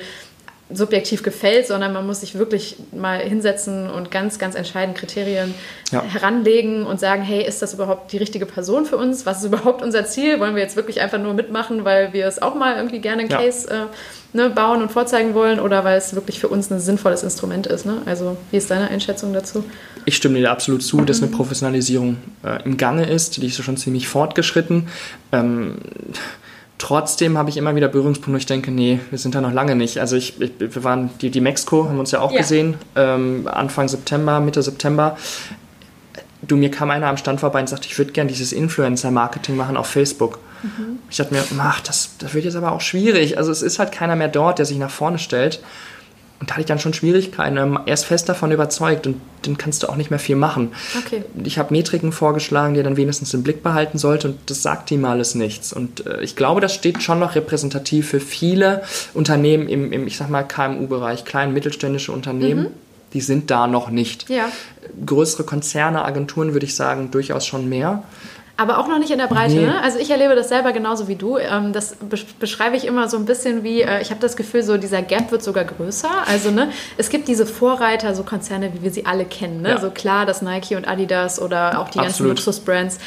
subjektiv gefällt, sondern man muss sich wirklich mal hinsetzen und ganz, ganz entscheidend Kriterien ja. heranlegen und sagen, hey, ist das überhaupt die richtige Person für uns? Was ist überhaupt unser Ziel? Wollen wir jetzt wirklich einfach nur mitmachen, weil wir es auch mal irgendwie gerne einen ja. Case äh, ne, bauen und vorzeigen wollen oder weil es wirklich für uns ein sinnvolles Instrument ist? Ne? Also wie ist deine Einschätzung dazu?
Ich stimme dir absolut zu, dass eine Professionalisierung äh, im Gange ist. Die ist schon ziemlich fortgeschritten. Ähm, Trotzdem habe ich immer wieder Berührungspunkte, wo ich denke, nee, wir sind da noch lange nicht. Also ich, ich wir waren, die, die Mexiko haben uns ja auch ja. gesehen, ähm, Anfang September, Mitte September. Du, mir kam einer am Stand vorbei und sagte, ich würde gerne dieses Influencer-Marketing machen auf Facebook. Mhm. Ich dachte mir, ach, das, das wird jetzt aber auch schwierig. Also es ist halt keiner mehr dort, der sich nach vorne stellt. Und da hatte ich dann schon Schwierigkeiten. Er ist fest davon überzeugt und dann kannst du auch nicht mehr viel machen. Okay. Ich habe Metriken vorgeschlagen, die er dann wenigstens im Blick behalten sollte und das sagt ihm alles nichts. Und äh, ich glaube, das steht schon noch repräsentativ für viele Unternehmen im, im ich sag mal, KMU-Bereich, kleinen mittelständische Unternehmen. Mhm. Die sind da noch nicht. Ja. Größere Konzerne, Agenturen würde ich sagen, durchaus schon mehr.
Aber auch noch nicht in der Breite. Nee. Ne? Also ich erlebe das selber genauso wie du. Ähm, das beschreibe ich immer so ein bisschen wie, äh, ich habe das Gefühl, so dieser Gap wird sogar größer. Also ne, es gibt diese Vorreiter, so Konzerne, wie wir sie alle kennen. Ne? Ja. So klar, das Nike und Adidas oder auch die Absolut. ganzen Luxusbrands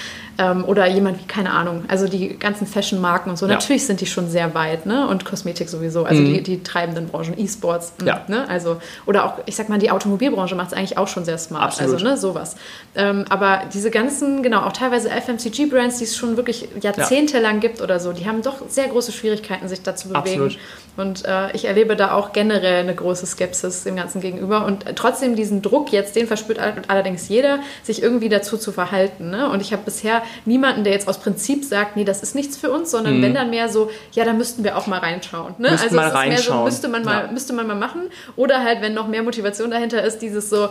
ähm, oder jemand wie, keine Ahnung, also die ganzen Fashion-Marken und so, ja. natürlich sind die schon sehr weit, ne? Und Kosmetik sowieso, also mhm. die, die treibenden Branchen, E-Sports, ja. ne? Also, oder auch, ich sag mal, die Automobilbranche macht es eigentlich auch schon sehr smart. Absolut. Also, ne, sowas. Ähm, aber diese ganzen, genau, auch teilweise FMCG-Brands, die es schon wirklich jahrzehntelang ja. gibt oder so, die haben doch sehr große Schwierigkeiten, sich da zu bewegen. Absolut. Und äh, ich erlebe da auch generell eine große Skepsis dem Ganzen gegenüber. Und trotzdem diesen Druck jetzt, den verspürt allerdings jeder, sich irgendwie dazu zu verhalten. Ne? Und ich habe bisher niemanden, der jetzt aus Prinzip sagt, nee, das ist nichts für uns, sondern mhm. wenn dann mehr so, ja, da müssten wir auch mal reinschauen. Ne?
also mal reinschauen. mehr so,
müsste man mal, ja. müsste man mal machen. Oder halt, wenn noch mehr Motivation dahinter ist, dieses so,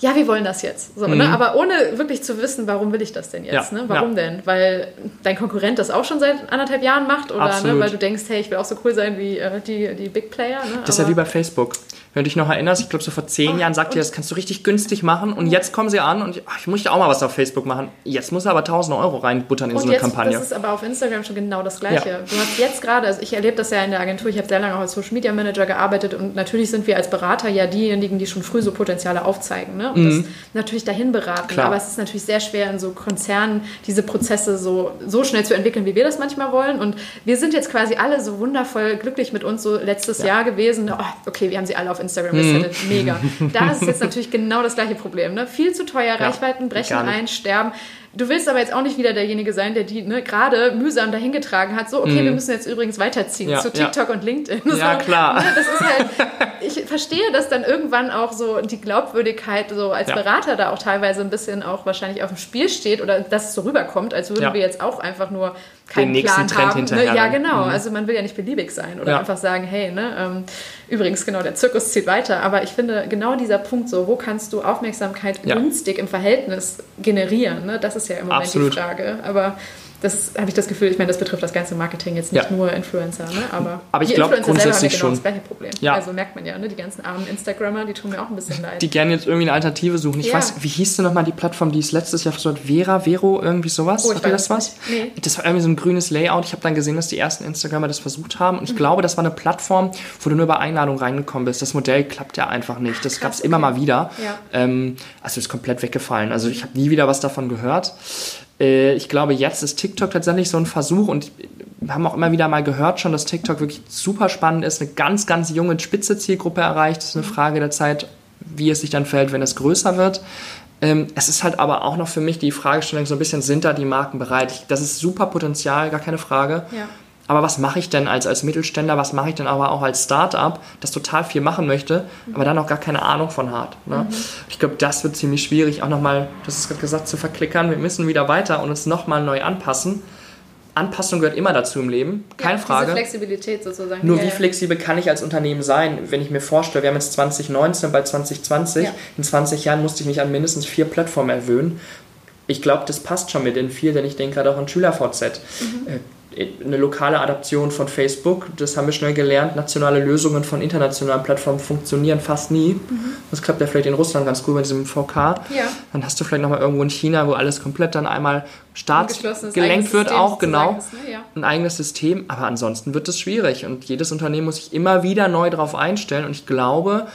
ja, wir wollen das jetzt. So, ne? mhm. ne? Aber ohne wirklich zu wissen, warum will ich das denn jetzt? Ja, ne? Warum ja. denn? Weil dein Konkurrent das auch schon seit anderthalb Jahren macht oder ne? weil du denkst, hey, ich will auch so cool sein wie äh, die, die Big Player. Ne?
Das ist ja wie bei Facebook. Wenn du dich noch erinnerst, ich glaube, so vor zehn Jahren sagt ihr, das kannst du richtig günstig machen und jetzt kommen sie an und ich, ach, ich muss ja auch mal was auf Facebook machen. Jetzt muss er aber 1000 Euro reinbuttern in und so eine
jetzt,
Kampagne.
Das ist aber auf Instagram schon genau das Gleiche. Ja. Du hast jetzt gerade, also ich erlebe das ja in der Agentur, ich habe sehr lange auch als Social Media Manager gearbeitet und natürlich sind wir als Berater ja diejenigen, die schon früh so Potenziale aufzeigen ne? und mhm. das natürlich dahin beraten. Klar. Aber es ist natürlich sehr schwer in so Konzernen diese Prozesse so, so schnell zu entwickeln, wie wir das manchmal wollen. Und wir sind jetzt quasi alle so wundervoll glücklich mit uns so letztes ja. Jahr gewesen. Oh, okay, wir haben sie alle auf Instagram mhm mega. Da ist jetzt natürlich genau das gleiche Problem. Ne? Viel zu teuer, ja, Reichweiten brechen ein, sterben. Du willst aber jetzt auch nicht wieder derjenige sein, der die ne, gerade mühsam dahingetragen hat. So, okay, mm. wir müssen jetzt übrigens weiterziehen ja, zu TikTok ja. und LinkedIn.
Ja,
so,
klar.
Ne, das ist halt, ich verstehe, dass dann irgendwann auch so die Glaubwürdigkeit so als ja. Berater da auch teilweise ein bisschen auch wahrscheinlich auf dem Spiel steht oder dass es so rüberkommt, als würden wir jetzt auch einfach nur keinen den Plan Trend haben. Ne? Ja, genau. Mhm. Also man will ja nicht beliebig sein oder einfach sagen, hey, ne, ähm, übrigens genau, der Zirkus zieht weiter. Aber ich finde genau dieser Punkt so, wo kannst du Aufmerksamkeit günstig im Verhältnis generieren? Ne? Das ist ja im Moment Absolut. die Frage. Aber das habe ich das Gefühl, ich meine, das betrifft das ganze Marketing jetzt nicht ja. nur Influencer, ne? aber,
aber ich glaube grundsätzlich selber haben ja genau schon. das
gleiche Problem. Ja. Also merkt man ja, ne? die ganzen armen Instagrammer, die tun mir auch ein bisschen leid.
Die gerne jetzt irgendwie eine Alternative suchen. Ich ja. weiß, wie hieß denn nochmal die Plattform, die es letztes Jahr versucht hat? Vera, Vero, irgendwie sowas? Oh, Hat ihr das was? Nee. Das war irgendwie so ein grünes Layout. Ich habe dann gesehen, dass die ersten Instagrammer das versucht haben und ich mhm. glaube, das war eine Plattform, wo du nur über Einladung reingekommen bist. Das Modell klappt ja einfach nicht. Das gab es okay. immer mal wieder. Ja. Ähm, also ist komplett weggefallen. Also ich habe nie wieder was davon gehört. Äh, ich glaube, jetzt ist TikTok tatsächlich so ein Versuch und wir haben auch immer wieder mal gehört schon, dass TikTok wirklich super spannend ist, eine ganz, ganz junge, spitze Zielgruppe erreicht. Das ist eine Frage der Zeit, wie es sich dann fällt, wenn es größer wird. Ähm, es ist halt aber auch noch für mich die Fragestellung so ein bisschen, sind da die Marken bereit? Das ist super Potenzial, gar keine Frage. Ja. Aber was mache ich denn als, als Mittelständler, was mache ich denn aber auch als Startup, das total viel machen möchte, aber dann auch gar keine Ahnung von hat. Ne? Mhm. Ich glaube, das wird ziemlich schwierig, auch nochmal, das ist gerade gesagt, zu verklickern. Wir müssen wieder weiter und uns nochmal neu anpassen. Anpassung gehört immer dazu im Leben, keine ja, Frage.
Flexibilität sozusagen.
Nur ja, wie flexibel kann ich als Unternehmen sein, wenn ich mir vorstelle, wir haben jetzt 2019, bald 2020, ja. in 20 Jahren musste ich mich an mindestens vier Plattformen erwöhnen. Ich glaube, das passt schon mit den vier, denn ich denke gerade auch an SchülerVZ. Mhm. Eine lokale Adaption von Facebook. Das haben wir schnell gelernt. Nationale Lösungen von internationalen Plattformen funktionieren fast nie. Mhm. Das klappt ja vielleicht in Russland ganz gut mit diesem VK. Ja. Dann hast du vielleicht nochmal irgendwo in China, wo alles komplett dann einmal startgelenkt wird, auch genau. Ist, ne? ja. Ein eigenes System. Aber ansonsten wird es schwierig und jedes Unternehmen muss sich immer wieder neu darauf einstellen. Und ich glaube,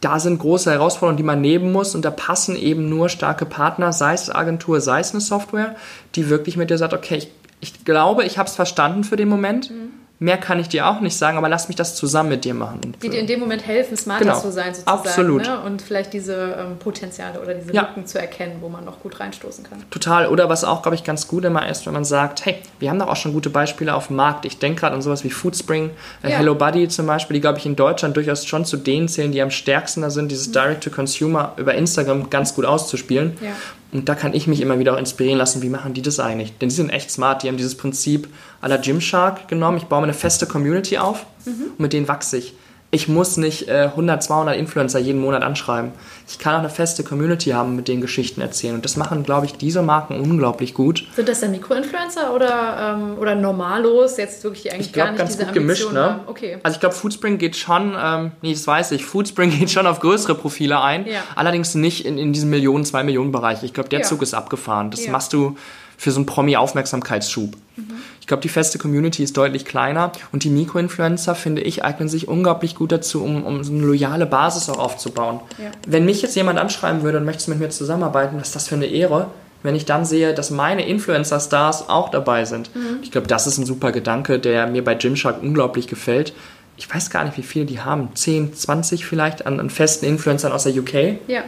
da sind große Herausforderungen, die man nehmen muss und da passen eben nur starke Partner, sei es Agentur, sei es eine Software, die wirklich mit dir sagt, okay, ich ich glaube, ich habe es verstanden für den Moment. Mhm. Mehr kann ich dir auch nicht sagen, aber lass mich das zusammen mit dir machen.
Die dir in dem Moment helfen, smarter genau. zu sein, sozusagen.
Absolut.
Ne? Und vielleicht diese ähm, Potenziale oder diese ja. Lücken zu erkennen, wo man noch gut reinstoßen kann.
Total. Oder was auch, glaube ich, ganz gut immer ist, wenn man sagt, hey, wir haben doch auch schon gute Beispiele auf dem Markt. Ich denke gerade an sowas wie Foodspring, äh, ja. Hello Buddy zum Beispiel, die, glaube ich, in Deutschland durchaus schon zu denen zählen, die am stärksten da sind, dieses mhm. Direct-to-Consumer über Instagram ganz gut auszuspielen. Ja. Und da kann ich mich immer wieder auch inspirieren lassen, wie machen die das eigentlich? Denn die sind echt smart, die haben dieses Prinzip aller Gymshark genommen. Ich baue mir eine feste Community auf mhm. und mit denen wachse ich ich muss nicht äh, 100, 200 Influencer jeden Monat anschreiben. Ich kann auch eine feste Community haben, mit denen Geschichten erzählen. Und das machen, glaube ich, diese Marken unglaublich gut.
Sind das dann Mikroinfluencer oder, ähm, oder Normalos? Jetzt wirklich die eigentlich ich glaub, gar nicht ganz diese gut gemischt, ne?
Okay. Also ich glaube, Foodspring geht schon, ähm, nee, das weiß ich, Foodspring geht schon auf größere Profile ein. Ja. Allerdings nicht in, in diesem Millionen, zwei Millionen Bereich. Ich glaube, der ja. Zug ist abgefahren. Das ja. machst du für so einen Promi-Aufmerksamkeitsschub. Mhm. Ich glaube, die feste Community ist deutlich kleiner und die Mikroinfluencer, finde ich, eignen sich unglaublich gut dazu, um, um so eine loyale Basis auch aufzubauen. Ja. Wenn mich jetzt jemand anschreiben würde und möchte mit mir zusammenarbeiten, was ist das für eine Ehre, wenn ich dann sehe, dass meine Influencer-Stars auch dabei sind. Mhm. Ich glaube, das ist ein super Gedanke, der mir bei Gymshark unglaublich gefällt. Ich weiß gar nicht, wie viele die haben. 10, 20 vielleicht an, an festen Influencern aus der UK. Ja.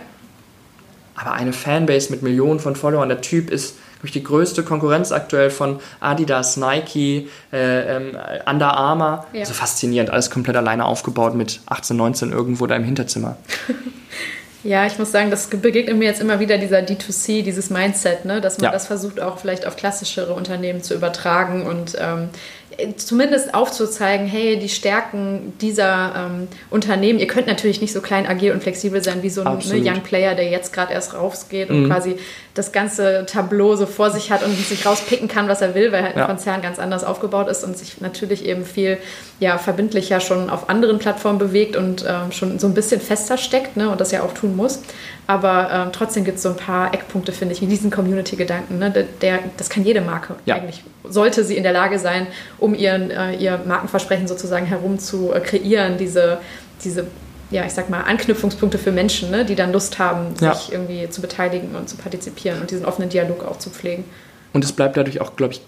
Aber eine Fanbase mit Millionen von Followern, der Typ ist glaube die größte Konkurrenz aktuell von Adidas, Nike, äh, ähm, Under Armour. Ja. Also faszinierend, alles komplett alleine aufgebaut mit 18, 19 irgendwo da im Hinterzimmer.
Ja, ich muss sagen, das begegnet mir jetzt immer wieder dieser D2C, dieses Mindset, ne? dass man ja. das versucht auch vielleicht auf klassischere Unternehmen zu übertragen und ähm, zumindest aufzuzeigen, hey, die Stärken dieser ähm, Unternehmen, ihr könnt natürlich nicht so klein, agil und flexibel sein wie so ein ne, Young Player, der jetzt gerade erst rausgeht und mhm. quasi das ganze Tableau so vor sich hat und sich rauspicken kann, was er will, weil halt ja. ein Konzern ganz anders aufgebaut ist und sich natürlich eben viel ja, verbindlicher schon auf anderen Plattformen bewegt und ähm, schon so ein bisschen fester steckt ne, und das ja auch tun muss. Aber ähm, trotzdem gibt es so ein paar Eckpunkte, finde ich, wie diesen Community-Gedanken. Ne? Der, der, das kann jede Marke ja. eigentlich. Sollte sie in der Lage sein, um ihren, äh, ihr Markenversprechen sozusagen herum zu äh, kreieren, diese, diese ja, ich sag mal, Anknüpfungspunkte für Menschen, ne, die dann Lust haben, sich ja. irgendwie zu beteiligen und zu partizipieren und diesen offenen Dialog auch zu pflegen.
Und es bleibt dadurch auch, glaube ich,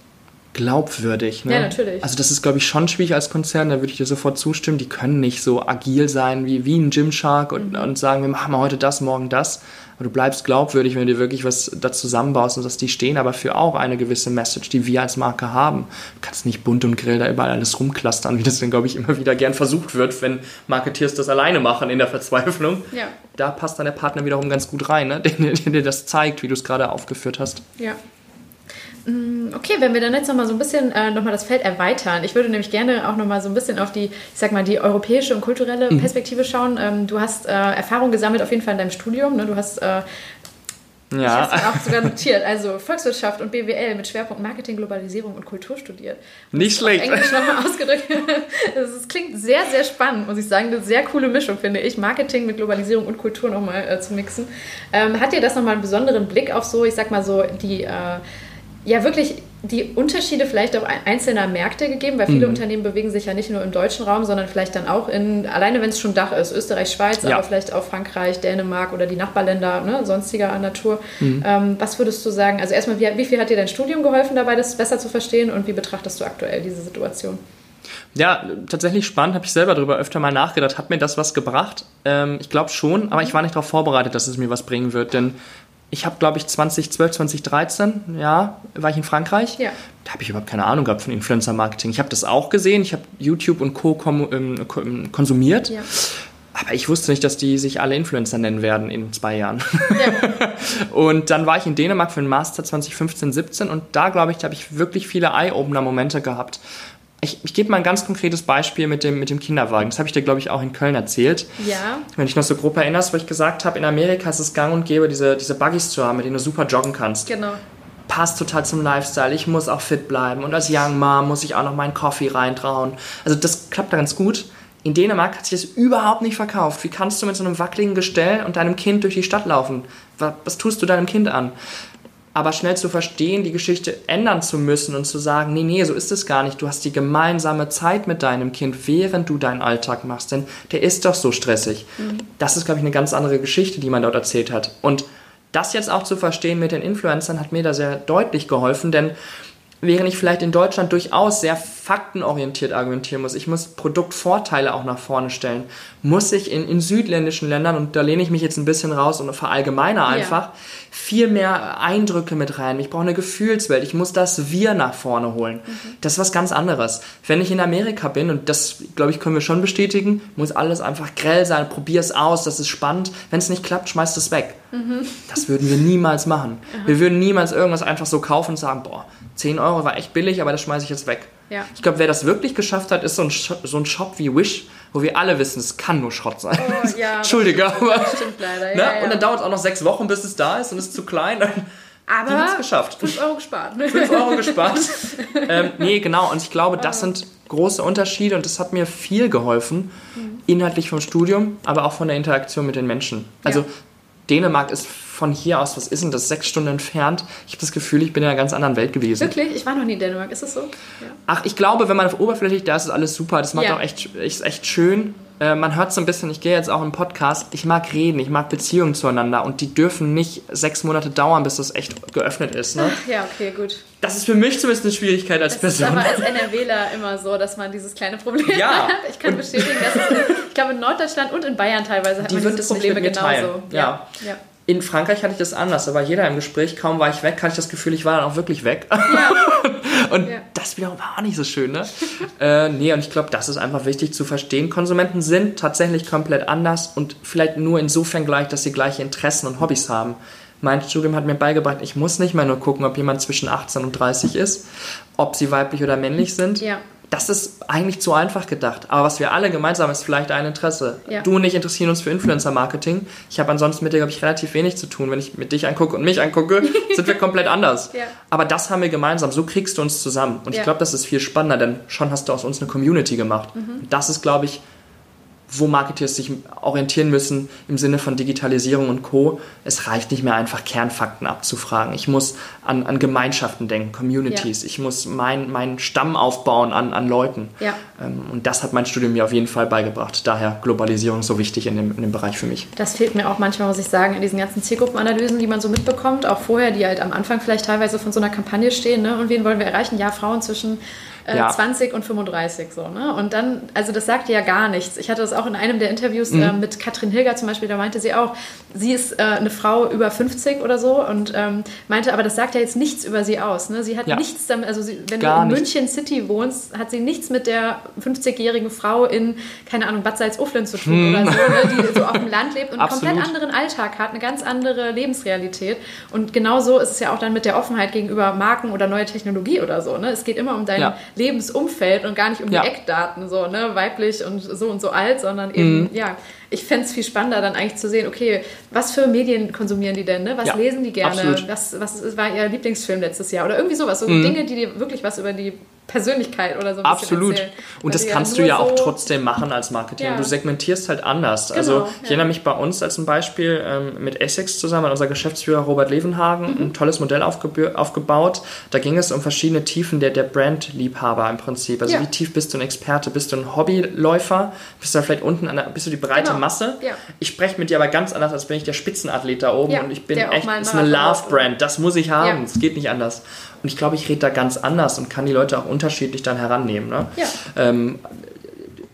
glaubwürdig. Ne?
Ja, natürlich.
Also das ist, glaube ich, schon schwierig als Konzern, da würde ich dir sofort zustimmen. Die können nicht so agil sein wie, wie ein Gymshark und, mhm. und sagen, wir machen heute das, morgen das. Aber du bleibst glaubwürdig, wenn du dir wirklich was da zusammenbaust und dass die stehen aber für auch eine gewisse Message, die wir als Marke haben. Du kannst nicht bunt und grill da überall alles rumklustern, wie das dann, glaube ich, immer wieder gern versucht wird, wenn Marketeers das alleine machen in der Verzweiflung.
Ja.
Da passt dann der Partner wiederum ganz gut rein, ne? der, der dir das zeigt, wie du es gerade aufgeführt hast.
Ja. Mm, okay, wenn wir dann jetzt nochmal so ein bisschen äh, nochmal das Feld erweitern. Ich würde nämlich gerne auch nochmal so ein bisschen auf die, ich sag mal, die europäische und kulturelle mhm. Perspektive schauen. Ähm, du hast äh, Erfahrung gesammelt auf jeden Fall in deinem Studium. Ne? Du hast äh, ja. Ich habe auch sogar notiert. Also Volkswirtschaft und BWL mit Schwerpunkt Marketing, Globalisierung und Kultur studiert.
Nicht schlecht.
Englisch nochmal ausgedrückt. Das klingt sehr, sehr spannend, muss ich sagen. Eine sehr coole Mischung, finde ich. Marketing mit Globalisierung und Kultur nochmal äh, zu mixen. Ähm, hat dir das nochmal einen besonderen Blick auf so, ich sag mal so, die... Äh, ja wirklich die Unterschiede vielleicht auch einzelner Märkte gegeben, weil viele mhm. Unternehmen bewegen sich ja nicht nur im deutschen Raum, sondern vielleicht dann auch in, alleine wenn es schon Dach ist, Österreich, Schweiz, ja. aber vielleicht auch Frankreich, Dänemark oder die Nachbarländer, ne, sonstiger Natur. Mhm. Ähm, was würdest du sagen? Also erstmal, wie, wie viel hat dir dein Studium geholfen dabei, das besser zu verstehen und wie betrachtest du aktuell diese Situation?
Ja, tatsächlich spannend, habe ich selber darüber öfter mal nachgedacht. Hat mir das was gebracht? Ähm, ich glaube schon, aber ich war nicht darauf vorbereitet, dass es mir was bringen wird, denn ich habe, glaube ich, 2012, 2013, ja, war ich in Frankreich.
Ja.
Da habe ich überhaupt keine Ahnung gehabt von Influencer-Marketing. Ich habe das auch gesehen, ich habe YouTube und Co. Ähm, ähm, konsumiert. Ja. Aber ich wusste nicht, dass die sich alle Influencer nennen werden in zwei Jahren. Ja. und dann war ich in Dänemark für den Master 2015, 17 und da, glaube ich, habe ich wirklich viele Eye-Opener-Momente gehabt ich, ich gebe mal ein ganz konkretes Beispiel mit dem, mit dem Kinderwagen. Das habe ich dir, glaube ich, auch in Köln erzählt.
Ja.
Wenn ich noch so grob erinnerst, wo ich gesagt habe, in Amerika ist es gang und gäbe, diese, diese Buggies zu haben, mit denen du super joggen kannst.
Genau.
Passt total zum Lifestyle. Ich muss auch fit bleiben. Und als Young Mom muss ich auch noch meinen Coffee reintrauen. Also das klappt da ganz gut. In Dänemark hat sich das überhaupt nicht verkauft. Wie kannst du mit so einem wackeligen Gestell und deinem Kind durch die Stadt laufen? Was, was tust du deinem Kind an? Aber schnell zu verstehen, die Geschichte ändern zu müssen und zu sagen, nee, nee, so ist es gar nicht. Du hast die gemeinsame Zeit mit deinem Kind, während du deinen Alltag machst, denn der ist doch so stressig. Mhm. Das ist, glaube ich, eine ganz andere Geschichte, die man dort erzählt hat. Und das jetzt auch zu verstehen mit den Influencern hat mir da sehr deutlich geholfen, denn während ich vielleicht in Deutschland durchaus sehr faktenorientiert argumentieren muss, ich muss Produktvorteile auch nach vorne stellen, muss ich in, in südländischen Ländern, und da lehne ich mich jetzt ein bisschen raus und verallgemeine einfach, ja. viel mehr Eindrücke mit rein. Ich brauche eine Gefühlswelt, ich muss das Wir nach vorne holen. Mhm. Das ist was ganz anderes. Wenn ich in Amerika bin, und das, glaube ich, können wir schon bestätigen, muss alles einfach grell sein, probier es aus, das ist spannend. Wenn es nicht klappt, schmeißt es weg. Mhm. Das würden wir niemals machen. Mhm. Wir würden niemals irgendwas einfach so kaufen und sagen, boah, 10 Euro war echt billig, aber das schmeiße ich jetzt weg.
Ja.
Ich glaube, wer das wirklich geschafft hat, ist so ein, Shop, so ein Shop wie Wish, wo wir alle wissen, es kann nur Schrott sein.
Oh, ja,
Entschuldige, aber.
Das stimmt leider.
Ne? Ja, und dann dauert es auch noch sechs Wochen, bis es da ist und es ist zu klein.
Aber
es geschafft.
5 Euro gespart.
5 Euro gespart. ähm, nee, genau. Und ich glaube, das sind große Unterschiede und das hat mir viel geholfen, mhm. inhaltlich vom Studium, aber auch von der Interaktion mit den Menschen. Also ja. Dänemark ist von hier aus, was ist denn das, sechs Stunden entfernt. Ich habe das Gefühl, ich bin in einer ganz anderen Welt gewesen.
Wirklich? Ich war noch nie in Dänemark, ist das so? Ja.
Ach, ich glaube, wenn man auf oberflächlich da ist, ist alles super. Das macht ja. auch echt, ist echt schön. Äh, man hört so ein bisschen, ich gehe jetzt auch im Podcast, ich mag reden, ich mag Beziehungen zueinander und die dürfen nicht sechs Monate dauern, bis das echt geöffnet ist. Ne?
Ja, okay, gut.
Das ist für mich zumindest eine Schwierigkeit als das Person.
Das ist aber als NRWler immer so, dass man dieses kleine Problem ja. hat. Ich kann bestätigen, dass es, ich glaube in Norddeutschland und in Bayern teilweise hat
die
man diese Probleme genauso.
Ja. ja. In Frankreich hatte ich das anders, da war jeder im Gespräch, kaum war ich weg, hatte ich das Gefühl, ich war dann auch wirklich weg. Ja. und ja. das wiederum war auch nicht so schön, ne? äh, nee, und ich glaube, das ist einfach wichtig zu verstehen. Konsumenten sind tatsächlich komplett anders und vielleicht nur insofern gleich, dass sie gleiche Interessen und Hobbys haben. Mein Studium hat mir beigebracht, ich muss nicht mehr nur gucken, ob jemand zwischen 18 und 30 ist, ob sie weiblich oder männlich sind.
Ja
das ist eigentlich zu einfach gedacht. Aber was wir alle gemeinsam haben, ist vielleicht ein Interesse.
Ja.
Du und ich interessieren uns für Influencer-Marketing. Ich habe ansonsten mit dir, glaube ich, relativ wenig zu tun. Wenn ich mit dich angucke und mich angucke, sind wir komplett anders.
Ja.
Aber das haben wir gemeinsam. So kriegst du uns zusammen. Und
Ja.
ich glaube, das ist viel spannender, denn schon hast du aus uns eine Community gemacht.
Mhm.
Das ist, glaube ich, wo Marketeers sich orientieren müssen im Sinne von Digitalisierung und Co. Es reicht nicht mehr einfach Kernfakten abzufragen. Ich muss an, an Gemeinschaften denken, Communities.
Ja.
Ich muss meinen mein Stamm aufbauen an, an Leuten.
Ja.
Ähm, Und das hat mein Studium mir auf jeden Fall beigebracht. Daher Globalisierung so wichtig in dem, in dem Bereich für mich.
Das fehlt mir auch manchmal, muss ich sagen, in diesen ganzen Zielgruppenanalysen, die man so mitbekommt, auch vorher, die halt am Anfang vielleicht teilweise von so einer Kampagne stehen. Ne? Und wen wollen wir erreichen? Ja, Frauen zwischen äh,
Ja.
20 und 35 so. Ne? Und dann, also das sagte ja gar nichts. Ich hatte das auch in einem der Interviews
Mhm.
äh, mit Katrin Hilger zum Beispiel, da meinte sie auch, sie ist äh, eine Frau über 50 oder so und ähm, meinte, aber das sagt ja jetzt nichts über sie aus. Ne? Sie hat
Ja.
nichts damit, also sie, wenn
Gar
du in
nichts.
München City wohnst, hat sie nichts mit der 50-jährigen Frau in, keine Ahnung, Bad Salzuflen zu tun oder so, ne? die so auf dem Land lebt und einen komplett
Hm.
Anderen Alltag hat, eine ganz andere Lebensrealität. Und genauso ist es ja auch dann mit der Offenheit gegenüber Marken oder neue Technologie oder so. Ne? Es geht immer um dein
Ja.
Lebensumfeld und gar nicht um
Ja.
die Eckdaten, so, ne? weiblich und so und so alt, sondern eben, ja, ich fände es viel spannender, dann eigentlich zu sehen, okay, was für Medien konsumieren die denn? Ne? Was
Ja,
lesen die gerne?
absolut.
Was, was war ihr Lieblingsfilm letztes Jahr? Oder irgendwie sowas. So Dinge, die dir wirklich was über die Persönlichkeit oder so
Absolut.
erzählen.
Und das kannst du ja auch
so-
trotzdem machen als Marketing.
Ja.
Du segmentierst halt anders.
Genau,
also ich
ja.
erinnere mich bei uns als ein Beispiel ähm, mit Essex zusammen, unser Geschäftsführer Robert Levenhagen,
Mhm.
ein tolles Modell aufgebaut. Da ging es um verschiedene Tiefen der, der Brand-Liebhaber im Prinzip. Also
Ja.
wie tief bist du ein Experte? Bist du ein Hobbyläufer? Bist du vielleicht unten, an der, bist du die breite
Genau,
Masse?
ja.
Ich spreche mit dir aber ganz anders, als bin ich der Spitzenathlet da oben und ich bin
auch
echt, ist eine Love-Brand. Das muss ich haben. Es geht nicht anders. Und ich glaube, ich rede da ganz anders und kann die Leute auch unterschiedlich dann herannehmen. Ne?
Ja.
Ähm,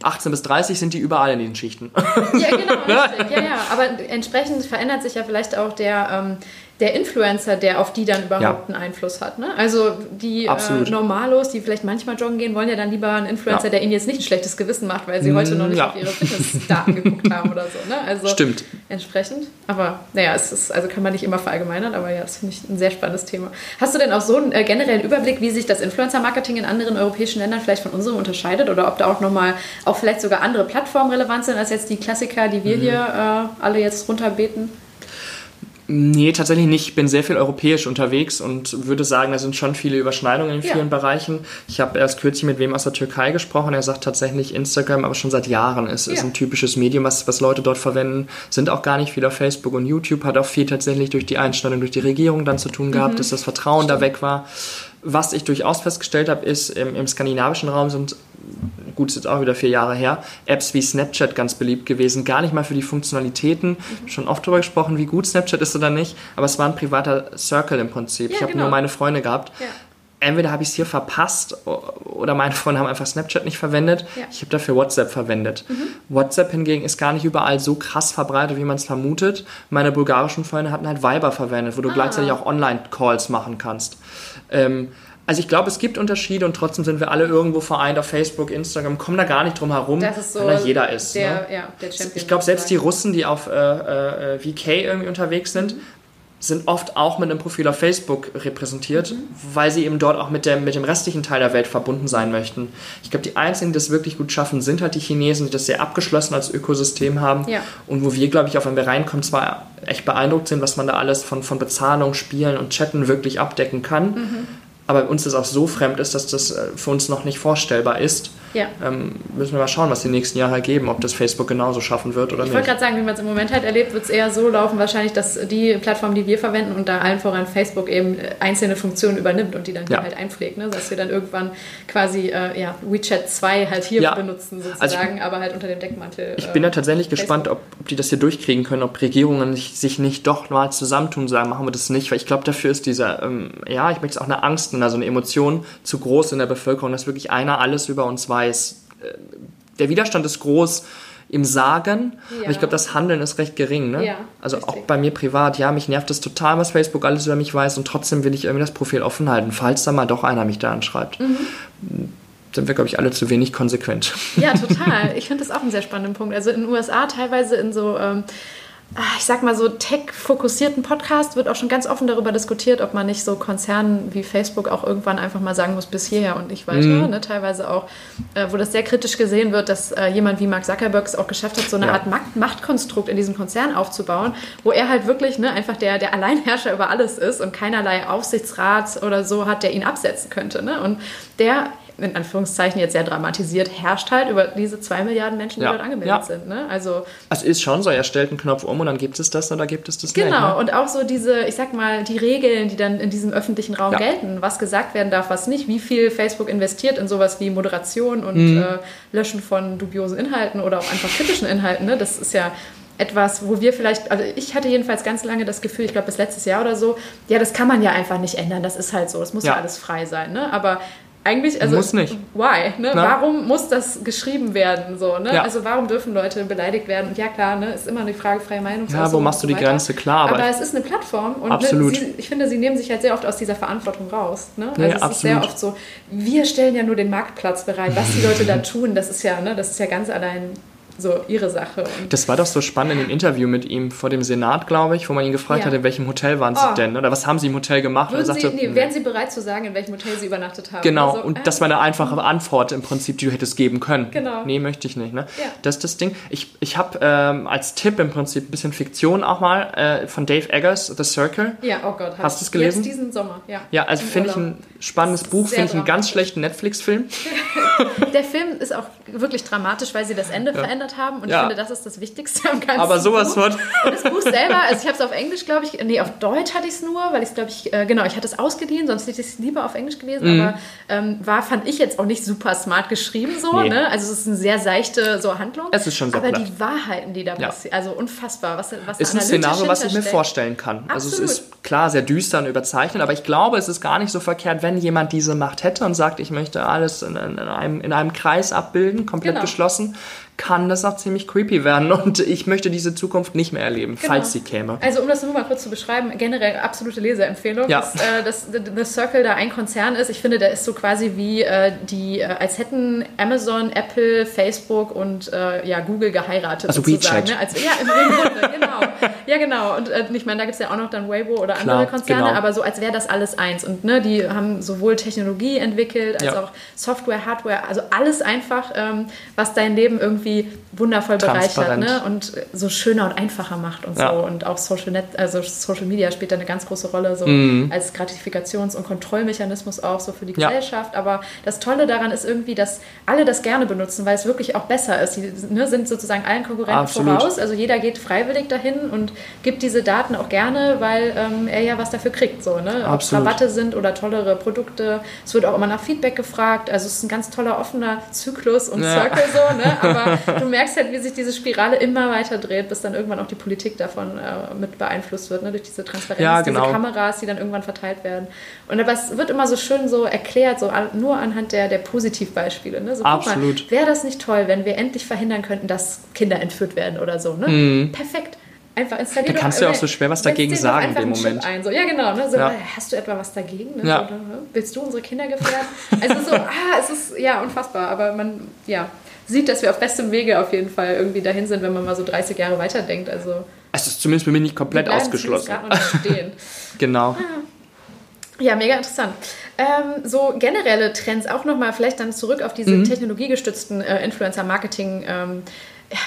18 bis 30 sind die überall in den Schichten.
Ja, genau, richtig. Ja, ja. Aber entsprechend verändert sich ja vielleicht auch der, ähm, der Influencer, der auf die dann überhaupt
Ja.
einen Einfluss hat. Ne? Also die äh. Normalos, die vielleicht manchmal joggen gehen, wollen ja dann lieber einen Influencer,
Ja.
der ihnen jetzt nicht ein schlechtes Gewissen macht, weil sie heute noch nicht
Ja.
auf ihre Fitnessdaten geguckt haben oder so. Ne? Also
Stimmt.
Entsprechend. Aber naja, es ist, also kann man nicht immer verallgemeinern, aber ja, das finde ich ein sehr spannendes Thema. Hast du denn auch so einen äh, generellen Überblick, wie sich das Influencer-Marketing in anderen europäischen Ländern vielleicht von unserem unterscheidet oder ob da auch nochmal, auch vielleicht sogar andere Plattformen relevant sind als jetzt die Klassiker, die
Mhm.
wir hier äh, alle jetzt runterbeten?
Nee, tatsächlich nicht. Ich bin sehr viel europäisch unterwegs und würde sagen, da sind schon viele Überschneidungen in
Ja.
vielen Bereichen. Ich habe erst kürzlich mit wem aus der Türkei gesprochen. Er sagt tatsächlich, Instagram aber schon seit Jahren ist, ist
Ja.
ein typisches Medium, was, was Leute dort verwenden. Sind auch gar nicht viel auf Facebook und YouTube. Hat auch viel tatsächlich durch die Einstellung durch die Regierung dann zu tun
Mhm.
gehabt, dass das Vertrauen da weg war. Was ich durchaus festgestellt habe, ist, im, im skandinavischen Raum sind gut, ist jetzt auch wieder vier Jahre her, Apps wie Snapchat ganz beliebt gewesen. Gar nicht mal für die Funktionalitäten.
Mhm.
Schon oft darüber gesprochen, wie gut Snapchat ist oder nicht. Aber es war ein privater Circle im Prinzip.
Ja,
ich habe
genau.
nur meine Freunde gehabt.
Ja.
Entweder habe ich es hier verpasst oder meine Freunde haben einfach Snapchat nicht verwendet.
Ja. Mhm.
Ich habe dafür WhatsApp verwendet. WhatsApp hingegen ist gar nicht überall so krass verbreitet, wie man es vermutet. Meine bulgarischen Freunde hatten halt Viber verwendet, wo du
Ah.
gleichzeitig auch Online-Calls machen kannst. Ähm, also ich glaube, es gibt Unterschiede und trotzdem sind wir alle irgendwo vereint auf Facebook, Instagram, kommen da gar nicht drum herum,
so
weil da jeder ist.
der,
ne?
ja.
Ich glaube, selbst die. Russen, die auf äh, äh, VK irgendwie unterwegs sind, sind oft auch mit einem Profil auf Facebook repräsentiert, weil sie eben dort auch mit, der, mit dem restlichen Teil der Welt verbunden sein möchten. Ich glaube, die einzigen, die das wirklich gut schaffen, sind halt die Chinesen, die das sehr abgeschlossen als Ökosystem haben.
Ja.
Und wo wir, glaube ich, auch wenn wir reinkommen, zwar echt beeindruckt sind, was man da alles von, von Bezahlung, Spielen und Chatten wirklich abdecken kann. Aber uns das auch so fremd ist, dass das äh, für uns noch nicht vorstellbar ist.
Ja.
Ähm, müssen wir mal schauen, was die nächsten Jahre ergeben, ob das Facebook genauso schaffen wird oder
Ich
nicht.
wollte gerade sagen, wie man es im Moment halt erlebt, wird es eher so laufen, wahrscheinlich, dass die Plattform, die wir verwenden und da allen voran Facebook eben äh, einzelne Funktionen übernimmt und die dann
Ja.
halt einpflegt. Ne? Dass wir dann irgendwann quasi äh, ja, WeChat 2 halt hier
Ja.
benutzen
Also ich-
sozusagen, aber halt unter dem Deckmantel.
Ich bin da tatsächlich
Äh, Facebook.
gespannt, ob, ob die das hier durchkriegen können, ob Regierungen sich, nicht doch mal zusammentun und sagen, machen wir das nicht, weil ich glaube, dafür ist dieser, ähm, ja, ich möchte es auch eine Angst also eine Emotion zu groß in der Bevölkerung, dass wirklich einer alles über uns weiß. Äh, Der Widerstand ist groß im Sagen,
Ja.
aber ich glaube, das Handeln ist recht gering. Ne?
Ja,
also
richtig.
auch bei mir privat, ja, mich nervt es total, was Facebook alles über mich weiß und trotzdem will ich irgendwie das Profil offen halten, falls da mal doch einer mich da anschreibt.
Mhm.
Sind wir, glaube ich, alle zu wenig konsequent.
Ja, total. Ich finde das auch einen sehr spannenden Punkt. Also in den USA teilweise in so ähm, ich sag mal so tech-fokussierten Podcast wird auch schon ganz offen darüber diskutiert, ob man nicht so Konzernen wie Facebook auch irgendwann einfach mal sagen muss, bis hierher und nicht weiter. Mhm. Ne? Teilweise auch, äh, wo das sehr kritisch gesehen wird, dass äh, jemand wie Mark Zuckerberg es auch geschafft hat, so eine ja. Art Macht Machtkonstrukt in diesem Konzern aufzubauen, wo er halt wirklich ne, einfach der, der Alleinherrscher über alles ist und keinerlei Aufsichtsrat oder so hat, der ihn absetzen könnte. Ne? Und der in Anführungszeichen jetzt sehr dramatisiert, herrscht halt über diese zwei Milliarden Menschen, die ja. dort angemeldet ja. sind. Ne? Also,
es ist schon so, er stellt einen Knopf um und dann gibt es das oder gibt es das
genau.
nicht.
Genau, ne? und auch so diese, ich sag mal, die Regeln, die dann in diesem öffentlichen Raum ja. gelten, was gesagt werden darf, was nicht, wie viel Facebook investiert in sowas wie Moderation und mhm. äh, Löschen von dubiosen Inhalten oder auch einfach kritischen Inhalten. Ne? Das ist ja etwas, wo wir vielleicht, also ich hatte jedenfalls ganz lange das Gefühl, ich glaube bis letztes Jahr oder so, ja, das kann man ja einfach nicht ändern, das ist halt so, das muss ja, ja alles frei sein. Ne? Aber eigentlich, also
muss nicht.
Why? Ne? Warum muss das geschrieben werden? So, ne? Ja. Also warum dürfen Leute beleidigt werden? Und ja klar, ne, ist immer eine Frage freie Meinung.
Ja, wo machst du die weiter. Grenze klar?
Aber, aber es ist eine Plattform und
absolut.
Ne, sie, ich finde, sie nehmen sich halt sehr oft aus dieser Verantwortung raus. Ne? Also nee, es absolut. ist sehr oft so, wir stellen ja nur den Marktplatz bereit, was die Leute da tun, das ist ja, ne, das ist ja ganz allein so ihre Sache.
Und das war doch so spannend in dem Interview mit ihm vor dem Senat, glaube ich, wo man ihn gefragt ja. hat, in welchem Hotel waren Sie oh. denn? Oder was haben Sie im Hotel gemacht?
Würden sagte, Sie, nee, wären Sie bereit zu sagen, in welchem Hotel Sie übernachtet haben?
Genau, also, und äh, das war eine einfache Antwort im Prinzip, die du hättest geben können.
Genau.
Nee, möchte ich nicht. Ne? Ja. Das ist das Ding. Ich, ich habe ähm, als Tipp im Prinzip ein bisschen Fiktion auch mal äh, von Dave Eggers, The Circle.
Ja, oh Gott.
Hast du es gelesen?
Jetzt diesen Sommer, ja.
Ja, also finde ich ein spannendes Buch, finde ich einen ganz schlechten Netflix-Film.
Der Film ist auch wirklich dramatisch, weil sie das Ende ja. verändert haben und ich finde, das ist das Wichtigste am ganzen
Aber sowas
Buch.
von.
Das Buch selber, also ich habe es auf Englisch, glaube ich, nee, auf Deutsch hatte ich es nur, weil ich es, glaube ich, äh, genau, ich hatte es ausgeliehen, sonst hätte ich es lieber auf Englisch gelesen, mhm. aber ähm, war, fand ich jetzt auch nicht super smart geschrieben so, nee. ne? Also es ist eine sehr seichte so Handlung.
Es ist schon sehr
Aber
platt.
die Wahrheiten, die da ja. passieren, also unfassbar, was, was
Ist ein Szenario, was ich mir vorstellen kann.
Absolut.
Also es ist klar sehr düster und überzeichnet, aber ich glaube, es ist gar nicht so verkehrt, wenn jemand diese Macht hätte und sagt, ich möchte alles in, in, einem, in einem Kreis abbilden, komplett genau. geschlossen, kann das auch ziemlich creepy werden und ich möchte diese Zukunft nicht mehr erleben, genau. falls sie käme.
Also um das nur mal kurz zu beschreiben, generell absolute Leseempfehlung,
ja.
dass, äh, The Circle da ein Konzern ist. Ich finde, der ist so quasi wie äh, die, äh, als hätten Amazon, Apple, Facebook und äh, ja, Google geheiratet
also. WeChat.
Ne? Also, ja, im Grunde, genau. Ja, genau. Und äh, ich meine, da gibt es ja auch noch dann Weibo oder andere Klar, Konzerne, genau. aber so als wäre das alles eins. Und ne, die haben sowohl Technologie entwickelt, als ja. auch Software, Hardware, also alles einfach, ähm, was dein Leben irgendwie wundervoll bereichert ne? und so schöner und einfacher macht und ja. so. Und auch Social, Net, also Social Media spielt da eine ganz große Rolle, so mhm. als Gratifikations- und Kontrollmechanismus auch so für die ja. Gesellschaft. Aber das Tolle daran ist irgendwie, dass alle das gerne benutzen, weil es wirklich auch besser ist. Die ne, sind sozusagen allen Konkurrenten Absolut. voraus. Also jeder geht freiwillig dahin und gibt diese Daten auch gerne, weil ähm, er ja was dafür kriegt. So, ne? Ob es Rabatte sind oder tollere Produkte. Es wird auch immer nach Feedback gefragt. Also es ist ein ganz toller offener Zyklus und ja. Circle so. Ne? Aber du merkst halt, wie sich diese Spirale immer weiter dreht, bis dann irgendwann auch die Politik davon äh, mit beeinflusst wird, ne? durch diese Transparenz,
ja, genau.
diese Kameras, die dann irgendwann verteilt werden. Und aber es wird immer so schön so erklärt, so nur anhand der, der Positivbeispiele. Ne? So,
Absolut.
Wäre das nicht toll, wenn wir endlich verhindern könnten, dass Kinder entführt werden oder so? Ne?
Mhm.
Perfekt einfach installieren.
Da kannst du ja auch so schwer was dagegen sagen in dem Moment.
Ein, so. Ja, genau. Ne? So,
ja.
Hast du etwa was dagegen? Ne?
Ja.
Oder, ne? Willst du unsere Kinder gefährden? also so, ah, es ist ja unfassbar, aber man, ja, sieht, dass wir auf bestem Wege auf jeden Fall irgendwie dahin sind, wenn man mal so 30 Jahre weiterdenkt. Also
es ist zumindest für mich nicht komplett ausgeschlossen.
Stehen.
genau.
Ah. Ja, mega interessant. Ähm, so generelle Trends auch nochmal, vielleicht dann zurück auf diese mhm. technologiegestützten äh, Influencer-Marketing. Ähm,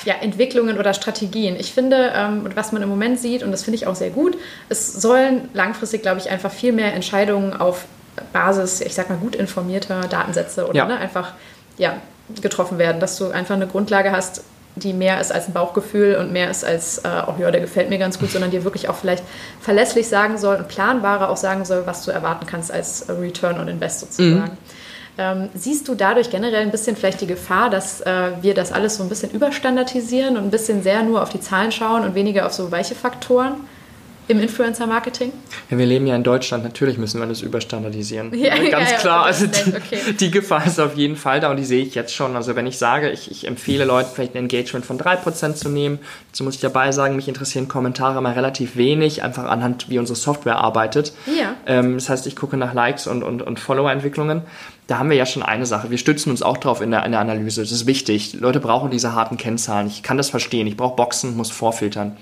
ja, Entwicklungen oder Strategien. Ich finde, ähm, was man im Moment sieht, und das finde ich auch sehr gut, es sollen langfristig, glaube ich, einfach viel mehr Entscheidungen auf Basis, ich sag mal, gut informierter Datensätze oder
ja.
ne, einfach ja, getroffen werden, dass du einfach eine Grundlage hast, die mehr ist als ein Bauchgefühl und mehr ist als, äh, oh ja, der gefällt mir ganz gut, sondern dir wirklich auch vielleicht verlässlich sagen soll und planbarer auch sagen soll, was du erwarten kannst als Return on Invest sozusagen. Mhm. Ähm, siehst du dadurch generell ein bisschen vielleicht die Gefahr, dass äh, wir das alles so ein bisschen überstandardisieren und ein bisschen sehr nur auf die Zahlen schauen und weniger auf so weiche Faktoren? Im Influencer-Marketing?
Ja, wir leben ja in Deutschland, natürlich müssen wir das überstandardisieren. Ja, Ganz ja, klar, also die, okay. die, Gefahr ist auf jeden Fall da und die sehe ich jetzt schon. Also wenn ich sage, ich, ich empfehle Leuten vielleicht ein Engagement von 3% zu nehmen, dazu muss ich dabei sagen, mich interessieren Kommentare mal relativ wenig, einfach anhand, wie unsere Software arbeitet.
Ja.
Ähm, das heißt, ich gucke nach Likes und, und, und Follower-Entwicklungen. Da haben wir ja schon eine Sache. Wir stützen uns auch drauf in der, in der Analyse. Das ist wichtig. Leute brauchen diese harten Kennzahlen. Ich kann das verstehen. Ich brauche Boxen, muss vorfiltern.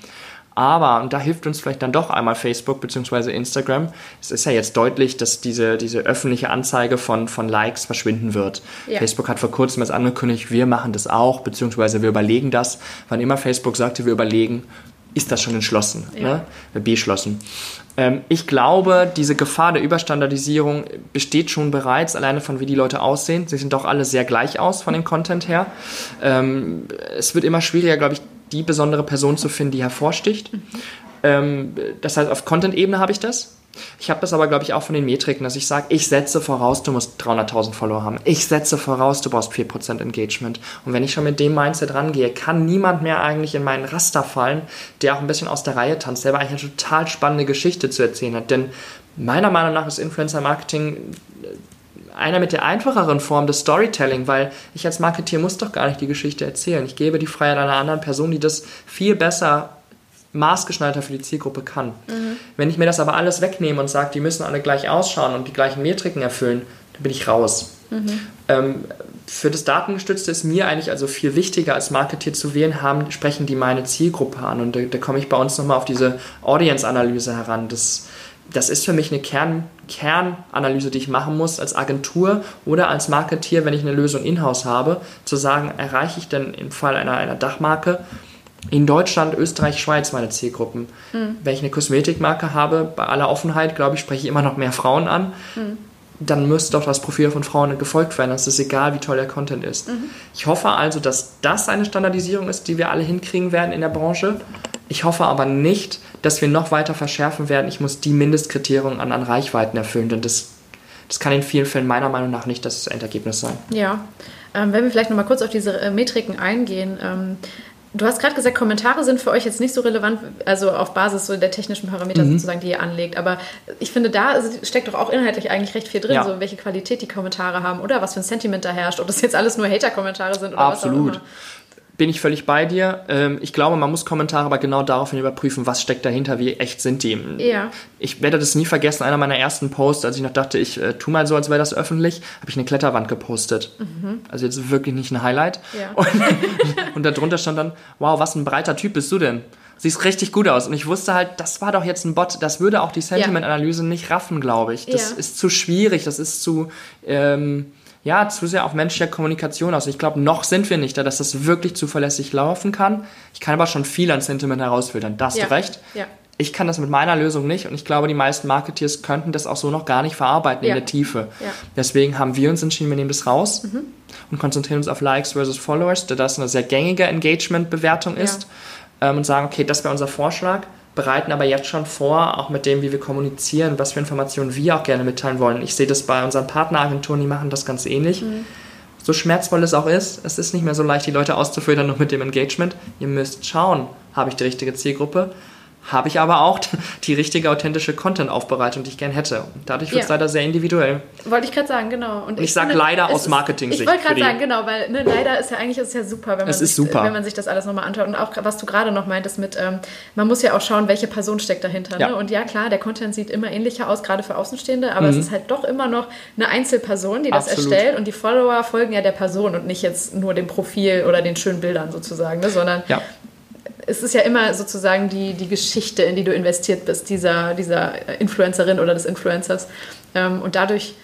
Aber, und da hilft uns vielleicht dann doch einmal Facebook bzw. Instagram, es ist ja jetzt deutlich, dass diese, diese öffentliche Anzeige von, von Likes verschwinden wird. Ja. Facebook hat vor kurzem jetzt angekündigt, wir machen das auch, beziehungsweise wir überlegen das. Wann immer Facebook sagte, wir überlegen, ist das schon entschlossen, ja. ne? beschlossen. Ähm, ich glaube, diese Gefahr der Überstandardisierung besteht schon bereits, alleine von wie die Leute aussehen. Sie sind doch alle sehr gleich aus von dem Content her. Ähm, es wird immer schwieriger, glaube ich, die besondere Person zu finden, die hervorsticht. Mhm. Ähm, das heißt, auf Content-Ebene habe ich das. Ich habe das aber, glaube ich, auch von den Metriken, dass ich sage, ich setze voraus, du musst 300.000 Follower haben. Ich setze voraus, du brauchst 4% Engagement. Und wenn ich schon mit dem Mindset rangehe, kann niemand mehr eigentlich in meinen Raster fallen, der auch ein bisschen aus der Reihe tanzt, der aber eigentlich eine total spannende Geschichte zu erzählen hat. Denn meiner Meinung nach ist Influencer-Marketing einer mit der einfacheren Form des Storytelling, weil ich als Marketeer muss doch gar nicht die Geschichte erzählen. Ich gebe die Freiheit einer anderen Person, die das viel besser maßgeschneiderter für die Zielgruppe kann. Mhm. Wenn ich mir das aber alles wegnehme und sage, die müssen alle gleich ausschauen und die gleichen Metriken erfüllen, dann bin ich raus. Mhm. Ähm, für das Datengestützte ist mir eigentlich also viel wichtiger als Marketeer zu wählen, haben, sprechen die meine Zielgruppe an. Und da, da komme ich bei uns nochmal auf diese Audience-Analyse heran. Das, das ist für mich eine Kern, Kernanalyse, die ich machen muss als Agentur oder als Marketeer, wenn ich eine Lösung in-house habe, zu sagen, erreiche ich denn im Fall einer, einer Dachmarke in Deutschland, Österreich, Schweiz meine Zielgruppen. Mhm. Wenn ich eine Kosmetikmarke habe, bei aller Offenheit, glaube ich, spreche ich immer noch mehr Frauen an. Mhm. Dann müsste doch das Profil von Frauen gefolgt werden. Es ist egal, wie toll der Content ist. Mhm. Ich hoffe also, dass das eine Standardisierung ist, die wir alle hinkriegen werden in der Branche. Ich hoffe aber nicht, dass wir noch weiter verschärfen werden. Ich muss die Mindestkriterien an, an Reichweiten erfüllen, denn das, das kann in vielen Fällen meiner Meinung nach nicht das Endergebnis sein.
Ja, ähm, wenn wir vielleicht noch mal kurz auf diese äh, Metriken eingehen. Ähm, Du hast gerade gesagt, Kommentare sind für euch jetzt nicht so relevant, also auf Basis so der technischen Parameter mhm. sozusagen, die ihr anlegt. Aber ich finde, da steckt doch auch inhaltlich eigentlich recht viel drin, ja. so welche Qualität die Kommentare haben oder was für ein Sentiment da herrscht, ob das jetzt alles nur Hater-Kommentare sind oder
Absolut.
was auch immer
bin ich völlig bei dir. Ähm, ich glaube, man muss Kommentare aber genau daraufhin überprüfen, was steckt dahinter, wie echt sind die.
Ja.
Ich werde das nie vergessen, einer meiner ersten Posts, als ich noch dachte, ich äh, tu mal so, als wäre das öffentlich, habe ich eine Kletterwand gepostet. Mhm. Also jetzt wirklich nicht ein Highlight. Ja. Und, und darunter stand dann, wow, was ein breiter Typ bist du denn? Siehst richtig gut aus. Und ich wusste halt, das war doch jetzt ein Bot. Das würde auch die Sentiment-Analyse nicht raffen, glaube ich. Das ja. ist zu schwierig, das ist zu... Ähm, ja, zu sehr auf menschlicher Kommunikation aus. Ich glaube, noch sind wir nicht da, dass das wirklich zuverlässig laufen kann. Ich kann aber schon viel an Sentiment herausfiltern. Das ja. du recht. Ja. Ich kann das mit meiner Lösung nicht und ich glaube, die meisten Marketeers könnten das auch so noch gar nicht verarbeiten ja. in der Tiefe. Deswegen haben wir uns entschieden, wir nehmen das raus mhm. und konzentrieren uns auf Likes versus Followers, da das eine sehr gängige Engagement-Bewertung ist ähm, und sagen, okay, das wäre unser Vorschlag bereiten aber jetzt schon vor, auch mit dem, wie wir kommunizieren, was für Informationen wir auch gerne mitteilen wollen. Ich sehe das bei unseren Partneragenturen, die machen das ganz ähnlich. Mhm. So schmerzvoll es auch ist, es ist nicht mehr so leicht, die Leute auszufiltern noch mit dem Engagement. Ihr müsst schauen, habe ich die richtige Zielgruppe? Habe ich aber auch die richtige authentische Content-Aufbereitung, die ich gern hätte. Dadurch wird es ja. leider sehr individuell.
Wollte ich gerade sagen, genau.
Und ich, ich sage leider aus Marketing-Sicht.
Ich wollte gerade sagen, genau, weil ne, leider ist ja eigentlich ist ja super, wenn man,
sich,
super. wenn man sich das alles nochmal anschaut. Und auch, was du gerade noch meintest mit, ähm, man muss ja auch schauen, welche Person steckt dahinter. Ja. Ne? Und ja, klar, der Content sieht immer ähnlicher aus, gerade für Außenstehende, aber mhm. es ist halt doch immer noch eine Einzelperson, die das Absolut. erstellt und die Follower folgen ja der Person und nicht jetzt nur dem Profil oder den schönen Bildern sozusagen, ne? sondern ja es ist ja immer sozusagen die, die Geschichte, in die du investiert bist, dieser, dieser Influencerin oder des Influencers. Ähm, und dadurch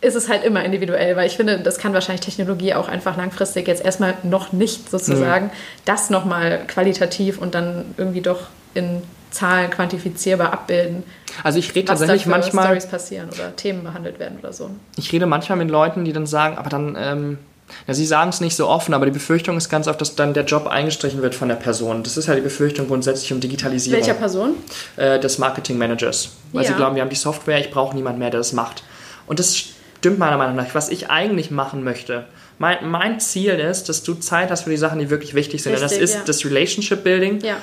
ist es halt immer individuell, weil ich finde, das kann wahrscheinlich Technologie auch einfach langfristig jetzt erstmal noch nicht sozusagen mhm. das nochmal qualitativ und dann irgendwie doch in Zahlen quantifizierbar abbilden.
Also ich rede tatsächlich manchmal
Stories passieren oder Themen behandelt werden oder so.
Ich rede manchmal mit Leuten, die dann sagen, aber dann ähm, ja, sie sagen es nicht so offen, aber die Befürchtung ist ganz oft, dass dann der Job eingestrichen wird von der Person. Das ist ja die Befürchtung grundsätzlich um Digitalisierung.
Welcher Person?
Äh, des Marketing-Managers. Weil ja. sie glauben, wir haben die Software, ich brauche niemand mehr, der das macht. Und das stimmt meiner Meinung nach. Was ich eigentlich machen möchte, mein, mein Ziel ist, dass du Zeit hast für die Sachen, die wirklich wichtig sind. Richtig, Und das ist ja. das Relationship Building. Ja.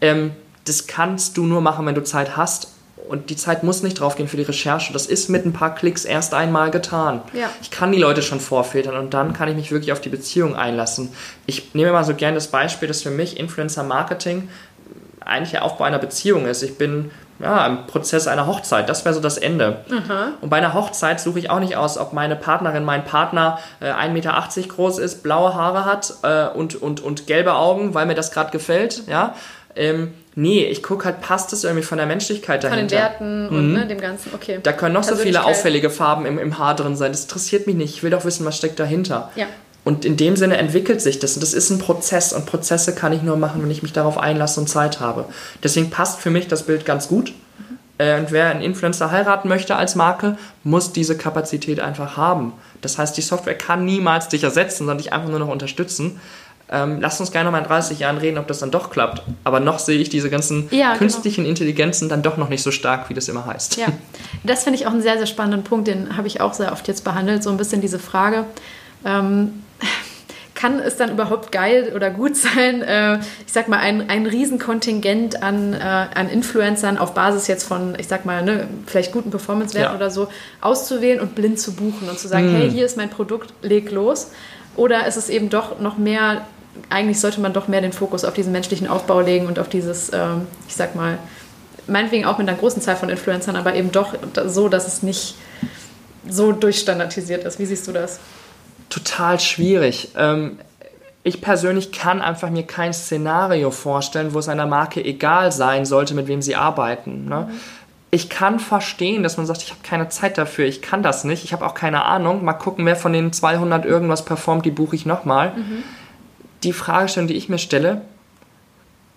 Ähm, das kannst du nur machen, wenn du Zeit hast und die Zeit muss nicht draufgehen für die Recherche. Das ist mit ein paar Klicks erst einmal getan. Ja. Ich kann die Leute schon vorfiltern und dann kann ich mich wirklich auf die Beziehung einlassen. Ich nehme mal so gerne das Beispiel, dass für mich Influencer Marketing eigentlich der Aufbau einer Beziehung ist. Ich bin ja, im Prozess einer Hochzeit. Das wäre so das Ende. Mhm. Und bei einer Hochzeit suche ich auch nicht aus, ob meine Partnerin, mein Partner äh, 1,80 Meter groß ist, blaue Haare hat äh, und, und, und gelbe Augen, weil mir das gerade gefällt. Ja? Ähm, Nee, ich gucke halt, passt es irgendwie von der Menschlichkeit dahinter?
Von den Werten und mhm. ne, dem Ganzen, okay.
Da können noch so viele auffällige Farben im, im Haar drin sein. Das interessiert mich nicht. Ich will doch wissen, was steckt dahinter.
Ja.
Und in dem Sinne entwickelt sich das. Und das ist ein Prozess. Und Prozesse kann ich nur machen, wenn ich mich darauf einlasse und Zeit habe. Deswegen passt für mich das Bild ganz gut. Mhm. Und wer einen Influencer heiraten möchte als Marke, muss diese Kapazität einfach haben. Das heißt, die Software kann niemals dich ersetzen, sondern dich einfach nur noch unterstützen. Ähm, lasst uns gerne mal in 30 Jahren reden, ob das dann doch klappt. Aber noch sehe ich diese ganzen ja, genau. künstlichen genau. Intelligenzen dann doch noch nicht so stark, wie das immer heißt.
Ja, das finde ich auch einen sehr, sehr spannenden Punkt, den habe ich auch sehr oft jetzt behandelt. So ein bisschen diese Frage. Ähm, kann es dann überhaupt geil oder gut sein, äh, ich sag mal, ein, ein Riesenkontingent an, äh, an Influencern auf Basis jetzt von, ich sag mal, ne, vielleicht guten Performance-Werten ja. oder so, auszuwählen und blind zu buchen und zu sagen, hm. hey, hier ist mein Produkt, leg los. Oder ist es eben doch noch mehr eigentlich sollte man doch mehr den Fokus auf diesen menschlichen Aufbau legen und auf dieses, ähm, ich sag mal, meinetwegen auch mit einer großen Zahl von Influencern, aber eben doch so, dass es nicht so durchstandardisiert ist. Wie siehst du das?
Total schwierig. Ähm, ich persönlich kann einfach mir kein Szenario vorstellen, wo es einer Marke egal sein sollte, mit wem sie arbeiten. Ne? Mhm. Ich kann verstehen, dass man sagt, ich habe keine Zeit dafür, ich kann das nicht, ich habe auch keine Ahnung. Mal gucken, wer von den 200 irgendwas performt, die buche ich nochmal. Mhm die Fragestellung, die ich mir stelle,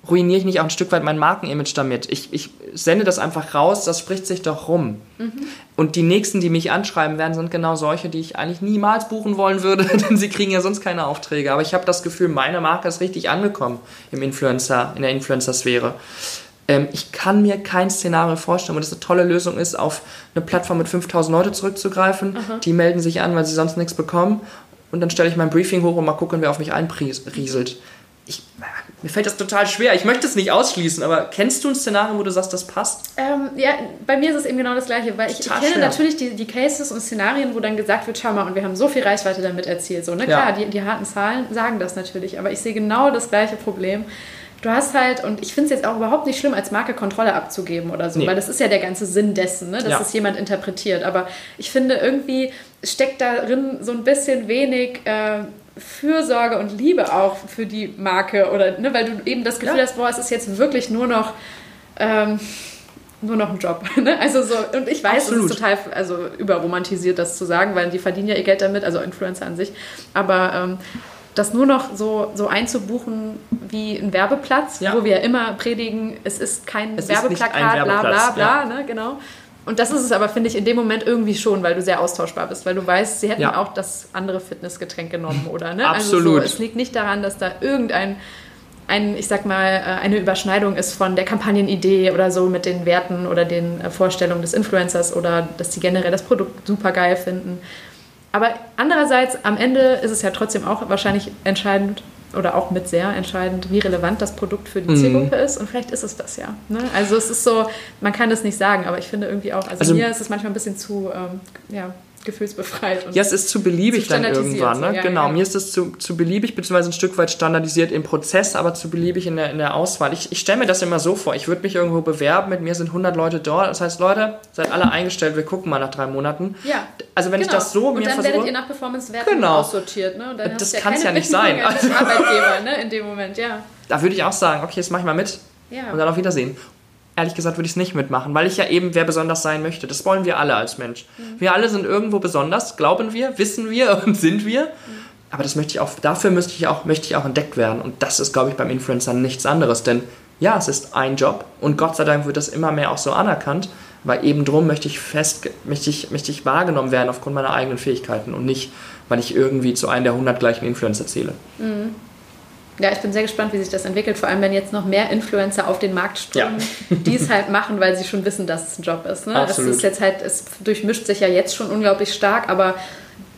ruiniere ich nicht auch ein Stück weit mein Markenimage damit? Ich, ich sende das einfach raus, das spricht sich doch rum. Mhm. Und die nächsten, die mich anschreiben werden, sind genau solche, die ich eigentlich niemals buchen wollen würde, denn sie kriegen ja sonst keine Aufträge. Aber ich habe das Gefühl, meine Marke ist richtig angekommen im Influencer, in der Influencer-Sphäre. Ähm, ich kann mir kein Szenario vorstellen, wo das eine tolle Lösung ist, auf eine Plattform mit 5000 Leute zurückzugreifen. Aha. Die melden sich an, weil sie sonst nichts bekommen und dann stelle ich mein Briefing hoch und mal gucken, wer auf mich einrieselt. Ich, mir fällt das total schwer. Ich möchte es nicht ausschließen, aber kennst du ein Szenario, wo du sagst, das passt?
Ähm, ja, bei mir ist es eben genau das Gleiche, weil ich, ich kenne schwer. natürlich die, die Cases und Szenarien, wo dann gesagt wird, schau mal, und wir haben so viel Reichweite damit erzielt. So, ne? Klar, die, die harten Zahlen sagen das natürlich, aber ich sehe genau das gleiche Problem du hast halt, und ich finde es jetzt auch überhaupt nicht schlimm, als Marke Kontrolle abzugeben oder so, nee. weil das ist ja der ganze Sinn dessen, ne? dass ja. es jemand interpretiert. Aber ich finde, irgendwie steckt darin so ein bisschen wenig. Äh, Fürsorge und Liebe auch für die Marke oder ne, weil du eben das Gefühl ja. hast, boah, es ist jetzt wirklich nur noch ähm, nur noch ein Job. Ne? Also so, und ich weiß, Absolut. es ist total also überromantisiert, das zu sagen, weil die verdienen ja ihr Geld damit, also Influencer an sich. Aber ähm, das nur noch so, so einzubuchen wie ein Werbeplatz, ja. wo wir immer predigen, es ist kein es Werbeplakat, ist bla bla bla, ja. ne, genau. Und das ist es aber, finde ich, in dem Moment irgendwie schon, weil du sehr austauschbar bist, weil du weißt, sie hätten ja. auch das andere Fitnessgetränk genommen, oder? Ne?
Absolut.
Also so, es liegt nicht daran, dass da irgendein, ein, ich sag mal, äh, eine Überschneidung ist von der Kampagnenidee oder so mit den Werten oder den äh, Vorstellungen des Influencers oder dass sie generell das Produkt super geil finden. Aber andererseits, am Ende ist es ja trotzdem auch wahrscheinlich entscheidend oder auch mit sehr entscheidend, wie relevant das Produkt für die mhm. Zielgruppe ist. Und vielleicht ist es das ja. Ne? Also es ist so, man kann es nicht sagen, aber ich finde irgendwie auch, also, also mir ist es manchmal ein bisschen zu, ähm, ja, gefühlsbefreit.
ja, es ist zu beliebig dann irgendwann. Ne? Ja, genau, ja. mir ist es zu, zu beliebig, beziehungsweise ein Stück weit standardisiert im Prozess, aber zu beliebig in der, in der Auswahl. Ich, ich stelle mir das immer so vor, ich würde mich irgendwo bewerben, mit mir sind 100 Leute dort, das heißt, Leute, seid alle eingestellt, wir gucken mal nach drei Monaten.
Ja.
Also wenn genau. ich das so
Und
mir
dann werdet ihr nach Performance-Werten genau. aussortiert. Ne? Und
das kann es ja nicht sein.
Als Arbeitgeber ne? in dem Moment, ja.
Da würde ich auch sagen, okay, jetzt mache ich mal mit. Ja. Und dann auf Wiedersehen ehrlich gesagt würde ich es nicht mitmachen, weil ich ja eben wer besonders sein möchte. Das wollen wir alle als Mensch. Mhm. Wir alle sind irgendwo besonders, glauben wir, wissen wir und sind wir. Mhm. Aber das möchte ich auch, dafür möchte ich auch, möchte ich auch entdeckt werden. Und das ist, glaube ich, beim Influencer nichts anderes. Denn ja, es ist ein Job und Gott sei Dank wird das immer mehr auch so anerkannt, weil eben drum möchte ich fest, möchte ich, möchte ich wahrgenommen werden aufgrund meiner eigenen Fähigkeiten und nicht, weil ich irgendwie zu einem der 100 gleichen Influencer zähle.
Mhm. Ja, ich bin sehr gespannt, wie sich das entwickelt, vor allem wenn jetzt noch mehr Influencer auf den Markt strömen, ja. die es halt machen, weil sie schon wissen, dass es ein Job ist. Ne? Absolut. Das ist jetzt halt, es durchmischt sich ja jetzt schon unglaublich stark, aber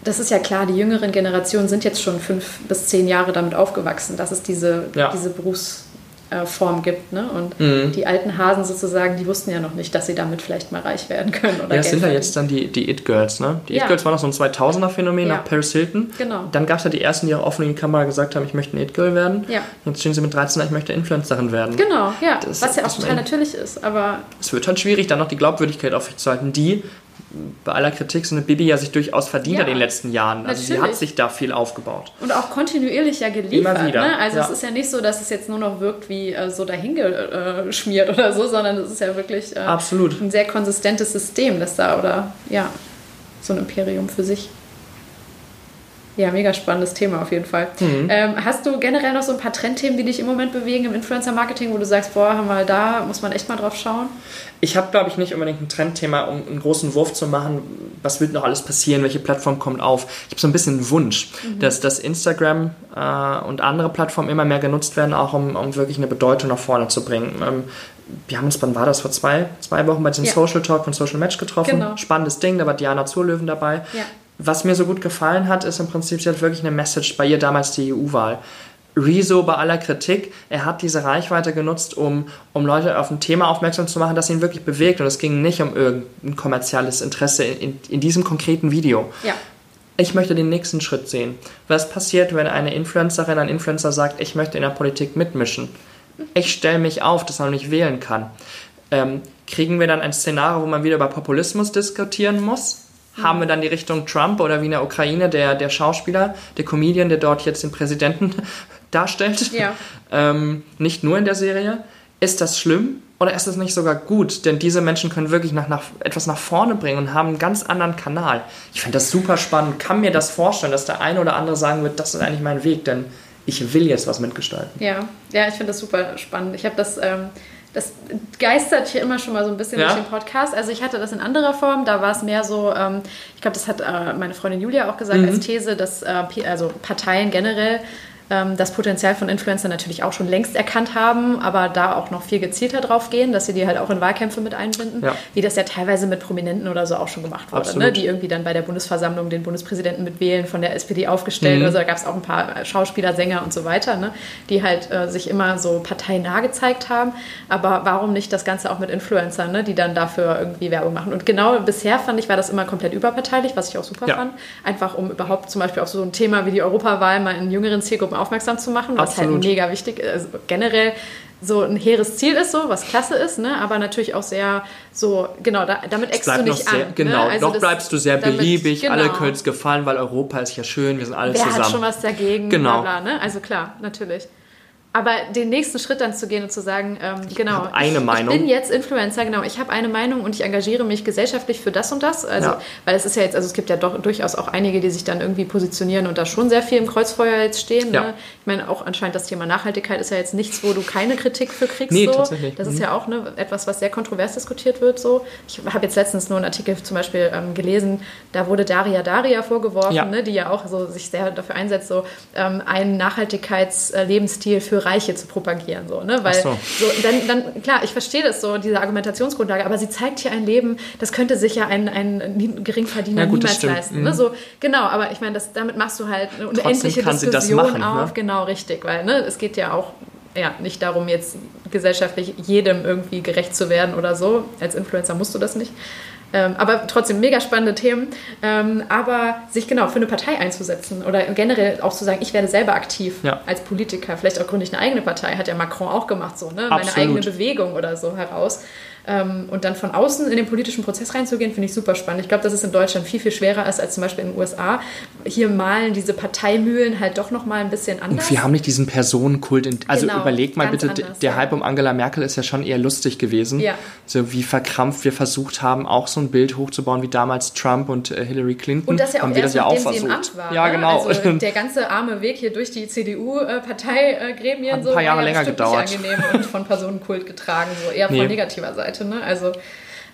das ist ja klar, die jüngeren Generationen sind jetzt schon fünf bis zehn Jahre damit aufgewachsen, dass es diese, ja. diese Berufs- äh, Form gibt. Ne? Und mhm. die alten Hasen sozusagen, die wussten ja noch nicht, dass sie damit vielleicht mal reich werden können. Oder
ja, das sind ja jetzt dann die, die It-Girls. Ne? Die ja. It-Girls waren noch so ein 2000er-Phänomen ja. nach Paris Hilton.
Genau.
Dann gab es ja die ersten, die auch offen in die Kamera gesagt haben, ich möchte ein It-Girl werden.
Ja.
Jetzt stehen sie mit 13, ich möchte Influencerin werden.
Genau, ja. Das, Was ja auch total natürlich ist. Aber
es wird halt schwierig, dann noch die Glaubwürdigkeit aufrechtzuerhalten, die bei aller Kritik so eine Bibi ja sich durchaus verdient
Ja,
in den letzten Jahren. Also sie
natürlich.
hat sich da viel aufgebaut.
Und auch kontinuierlich ja geliefert.
Immer wieder,
Ne? Also
ja.
es ist ja nicht so, dass es jetzt nur noch wirkt wie äh, so dahingeschmiert oder so, sondern es ist ja wirklich äh,
Absolut.
ein sehr konsistentes System, das da oder ja, so ein Imperium für sich. Ja, mega spannendes Thema auf jeden Fall.
Mhm.
Ähm, hast du generell noch so ein paar Trendthemen, die dich im Moment bewegen im Influencer-Marketing, wo du sagst, boah, haben wir da, muss man echt mal drauf schauen?
Ich habe, glaube ich, nicht unbedingt ein Trendthema, um einen großen Wurf zu machen. Was wird noch alles passieren? Welche Plattform kommt auf? Ich habe so ein bisschen einen Wunsch, dass, dass Instagram äh, und andere Plattformen immer mehr genutzt werden, auch um, um wirklich eine Bedeutung nach vorne zu bringen. Ähm, wir haben uns, wann war das, vor zwei, zwei Wochen bei diesem
Ja.
Social Talk von Social Match getroffen.
Genau.
Spannendes Ding, da war Diana Zurlöwen dabei.
Ja.
Was mir so gut gefallen hat, ist im Prinzip, sie hat wirklich eine Message bei ihr damals die EU-Wahl. Rezo bei aller Kritik, er hat diese Reichweite genutzt, um, um Leute auf ein Thema aufmerksam zu machen, das ihn wirklich bewegt. Und es ging nicht um irgendein kommerzielles Interesse in, in, in diesem konkreten Video.
Ja.
Ich möchte den nächsten Schritt sehen. Was passiert, wenn eine Influencerin, ein Influencer sagt, ich möchte in der Politik mitmischen? Ich stelle mich auf, dass man mich wählen kann. Ähm, kriegen wir dann ein Szenario, wo man wieder über Populismus diskutieren muss? Haben wir dann die Richtung Trump oder wie in der Ukraine der, der Schauspieler, der Comedian, der dort jetzt den Präsidenten darstellt?
Ja.
ähm, nicht nur in der Serie. Ist das schlimm oder ist das nicht sogar gut? Denn diese Menschen können wirklich nach, nach, etwas nach vorne bringen und haben einen ganz anderen Kanal. Ich finde das super spannend, kann mir das vorstellen, dass der eine oder andere sagen wird, das ist eigentlich mein Weg, denn ich will jetzt was mitgestalten.
Ja, ja, ich finde das super spannend. Ich habe das, ähm, das geistert hier immer schon mal so ein bisschen
Ja?
durch den Podcast. Also ich hatte das in anderer Form, da war es mehr so, ähm, ich glaube, das hat äh, meine Freundin Julia auch gesagt
Mhm.
als These, dass äh, also Parteien generell das Potenzial von Influencern natürlich auch schon längst erkannt haben, aber da auch noch viel gezielter drauf gehen, dass sie die halt auch in Wahlkämpfe mit einbinden,
Ja.
wie das ja teilweise mit Prominenten oder so auch schon gemacht wurde, ne? die irgendwie dann bei der Bundesversammlung den Bundespräsidenten mit wählen, von der SPD aufgestellt.
Mhm.
Also da gab es auch ein paar Schauspieler, Sänger und so weiter, ne? die halt äh, sich immer so parteinah gezeigt haben. Aber warum nicht das Ganze auch mit Influencern, ne? die dann dafür irgendwie Werbung machen? Und genau bisher fand ich, war das immer komplett überparteilich, was ich auch super
Ja.
fand. Einfach um überhaupt zum Beispiel auf so ein Thema wie die Europawahl mal in jüngeren Zielgruppen aufmerksam zu machen, was
Absolut.
halt mega wichtig ist. Also generell so ein hehres Ziel ist, so was klasse ist, ne? aber natürlich auch sehr so, genau, da, damit eckst du nicht
sehr,
an.
genau,
ne? Also
noch bleibst du sehr
damit-
beliebig, alle
genau.
können es gefallen, weil Europa ist ja schön, wir sind alle
Wer
zusammen.
hat schon was dagegen?
Genau.
Bla, bla, ne? Also klar, natürlich. Aber den nächsten Schritt dann zu gehen und zu sagen, ähm, genau,
hab eine
ich,
Meinung.
ich bin jetzt Influencer, genau, ich habe eine Meinung und ich engagiere mich gesellschaftlich für das und das. Also,
Ja.
weil es ist ja jetzt, also es gibt ja doch durchaus auch einige, die sich dann irgendwie positionieren und da schon sehr viel im Kreuzfeuer jetzt stehen.
Ja.
Ne? Ich meine, auch anscheinend das Thema Nachhaltigkeit ist ja jetzt nichts, wo du keine Kritik für kriegst.
Nee,
so.
tatsächlich.
Das
Mhm.
ist ja auch ne, etwas, was sehr kontrovers diskutiert wird. So. Ich habe jetzt letztens nur einen Artikel zum Beispiel ähm, gelesen, da wurde Daria Daria vorgeworfen,
Ja.
ne, die ja auch so sich sehr dafür einsetzt, so ähm, einen Nachhaltigkeitslebensstil für Reiche zu propagieren. So, ne? Weil
so.
so, dann, dann, klar, ich verstehe das so, diese Argumentationsgrundlage, aber sie zeigt hier ein Leben, das könnte sich ja ein, ein Geringverdiener
Ja, gut,
niemals leisten.
Mhm.
Ne? So, genau, aber ich meine, das, damit machst du halt eine unendliche Diskussion
machen, ne?
auf. Genau, richtig, weil ne, es geht ja auch ja, nicht darum, jetzt gesellschaftlich jedem irgendwie gerecht zu werden oder so. Als Influencer musst du das nicht. Ähm, aber trotzdem mega spannende Themen. Ähm, aber sich genau für eine Partei einzusetzen oder generell auch zu sagen, ich werde selber aktiv
Ja.
als Politiker. Vielleicht auch gründe ich eine eigene Partei, hat ja Macron auch gemacht, so, ne? Meine
Absolut.
eigene Bewegung oder so heraus. Ähm, und dann von außen in den politischen Prozess reinzugehen, finde ich super spannend. Ich glaube, dass es in Deutschland viel, viel schwerer ist als zum Beispiel in den USA. Hier malen diese Parteimühlen halt doch nochmal ein bisschen anders.
Und wir haben nicht diesen Personenkult. In, also
Genau,
überleg mal bitte,
anders,
der
ja.
Hype um Angela Merkel ist ja schon eher lustig gewesen.
Ja.
So wie verkrampft wir versucht haben, auch so ein Bild hochzubauen wie damals Trump und äh, Hillary Clinton.
Und das ja auch
haben
erst,
das ja auch versucht.
Amt war.
ja,
ne?
genau.
Also der ganze arme Weg hier durch die CDU-Parteigremien
Hat ein
so
paar Jahre länger gedauert.
Nicht angenehm und von Personenkult getragen, so eher von
Nee.
negativer Seite. Ne? Also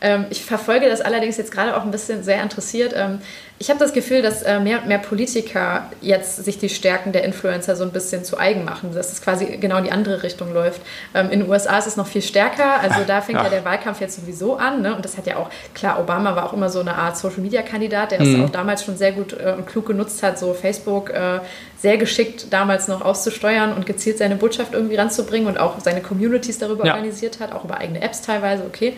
ähm, ich verfolge das allerdings jetzt gerade auch ein bisschen sehr interessiert. Ähm, ich habe das Gefühl, dass äh, mehr und mehr Politiker jetzt sich die Stärken der Influencer so ein bisschen zu eigen machen, dass es quasi genau in die andere Richtung läuft. Ähm, in den USA ist es noch viel stärker, also da fängt ja,
ja.
der Wahlkampf jetzt sowieso an. Ne? Und das hat ja auch, klar, Obama war auch immer so eine Art Social-Media-Kandidat, der es auch damals schon sehr gut äh, und klug genutzt hat, so Facebook äh, sehr geschickt damals noch auszusteuern und gezielt seine Botschaft irgendwie ranzubringen und auch seine Communities darüber
Ja.
organisiert hat, auch über eigene Apps teilweise, okay.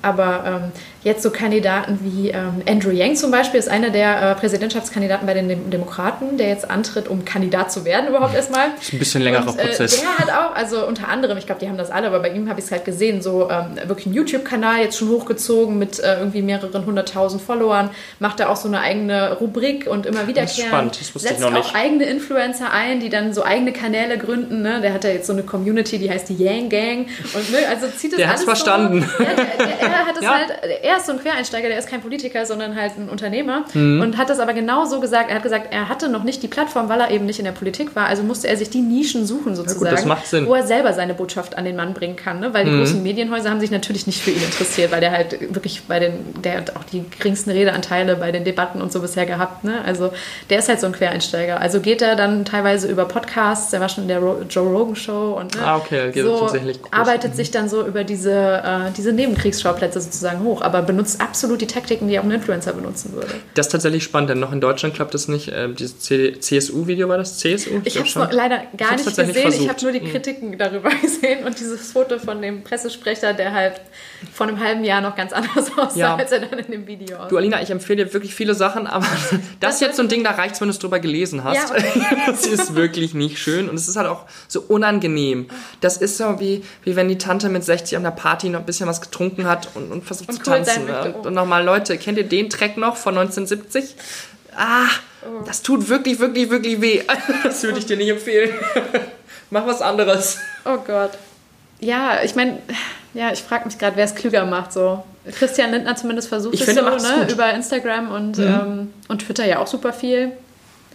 Aber ähm, jetzt so Kandidaten wie ähm, Andrew Yang zum Beispiel ist einer der äh, Präsidentschaftskandidaten bei den Dem Demokraten, der jetzt antritt, um Kandidat zu werden überhaupt erstmal.
Das ist ein bisschen längerer Und, äh, Prozess.
Der hat auch, also unter anderem, ich glaube, die haben das alle, aber bei ihm habe ich es halt gesehen, so ähm, wirklich einen YouTube-Kanal jetzt schon hochgezogen mit äh, irgendwie mehreren hunderttausend Followern, macht da auch so eine eigene Rubrik und immer wiederkehrend. Das ist spannend, das wusste setzt ich noch nicht. auch eigene Influencer ein, die dann so eigene Kanäle gründen. Ne? Der hat ja jetzt so eine Community, die heißt die Yang Gang. Und ne, also zieht das
der
alles
verstanden.
So, ja, der, der, er hat es ja. halt, er ist so ein Quereinsteiger, der ist kein Politiker, sondern halt ein Unternehmer mhm. und hat das aber genau so gesagt. Er hat gesagt, er hatte noch nicht die Plattform, weil er eben nicht in der Politik war. Also musste er sich die Nischen suchen sozusagen,
ja, gut,
wo er selber seine Botschaft an den Mann bringen kann. Ne? Weil die mhm. großen Medienhäuser haben sich natürlich nicht für ihn interessiert, weil der halt wirklich bei den, der hat auch die geringsten Redeanteile bei den Debatten und so bisher gehabt. Ne? Also der ist halt so ein Quereinsteiger. Also geht er dann teilweise über Podcasts, der war schon in der Joe Rogan Show und
ne? ah, okay, geht
so
tatsächlich
arbeitet sich dann so über diese, äh, diese Nebenkriegsschauplätze sozusagen hoch, aber benutzt absolut die Taktiken, die auch ein Influencer benutzen würde.
Das ist tatsächlich spannend, denn noch in Deutschland klappt das nicht. Ähm, dieses CSU-Video war das? CSU?
Ich, ich habe es leider gar nicht gesehen. Versucht. Ich habe nur die mhm. Kritiken mhm. darüber gesehen und dieses Foto von dem Pressesprecher, der halt vor einem halben Jahr noch ganz anders aussah, ja. als er dann in dem Video aussah.
Du, Alina, ich empfehle dir wirklich viele Sachen, aber das, das ist jetzt so ein Ding, da reicht es, wenn du es drüber gelesen hast. Ja, das ist wirklich nicht schön und es ist halt auch so unangenehm. Das ist so wie, wie wenn die Tante mit 60 an der Party noch ein bisschen was getrunken hat und, und versucht und zu cool tanzen. Ne? Und, und nochmal, Leute, kennt ihr den Track noch von 1970? Ah, oh. das tut wirklich, wirklich, wirklich weh. Das würde ich dir nicht empfehlen. Mach was anderes.
Oh Gott. Ja, ich meine, ja, ich frage mich gerade, wer es klüger macht. So. Christian Lindner zumindest versucht
ich
es
finde,
so, ne? über Instagram und, mhm. ähm, und Twitter ja auch super viel.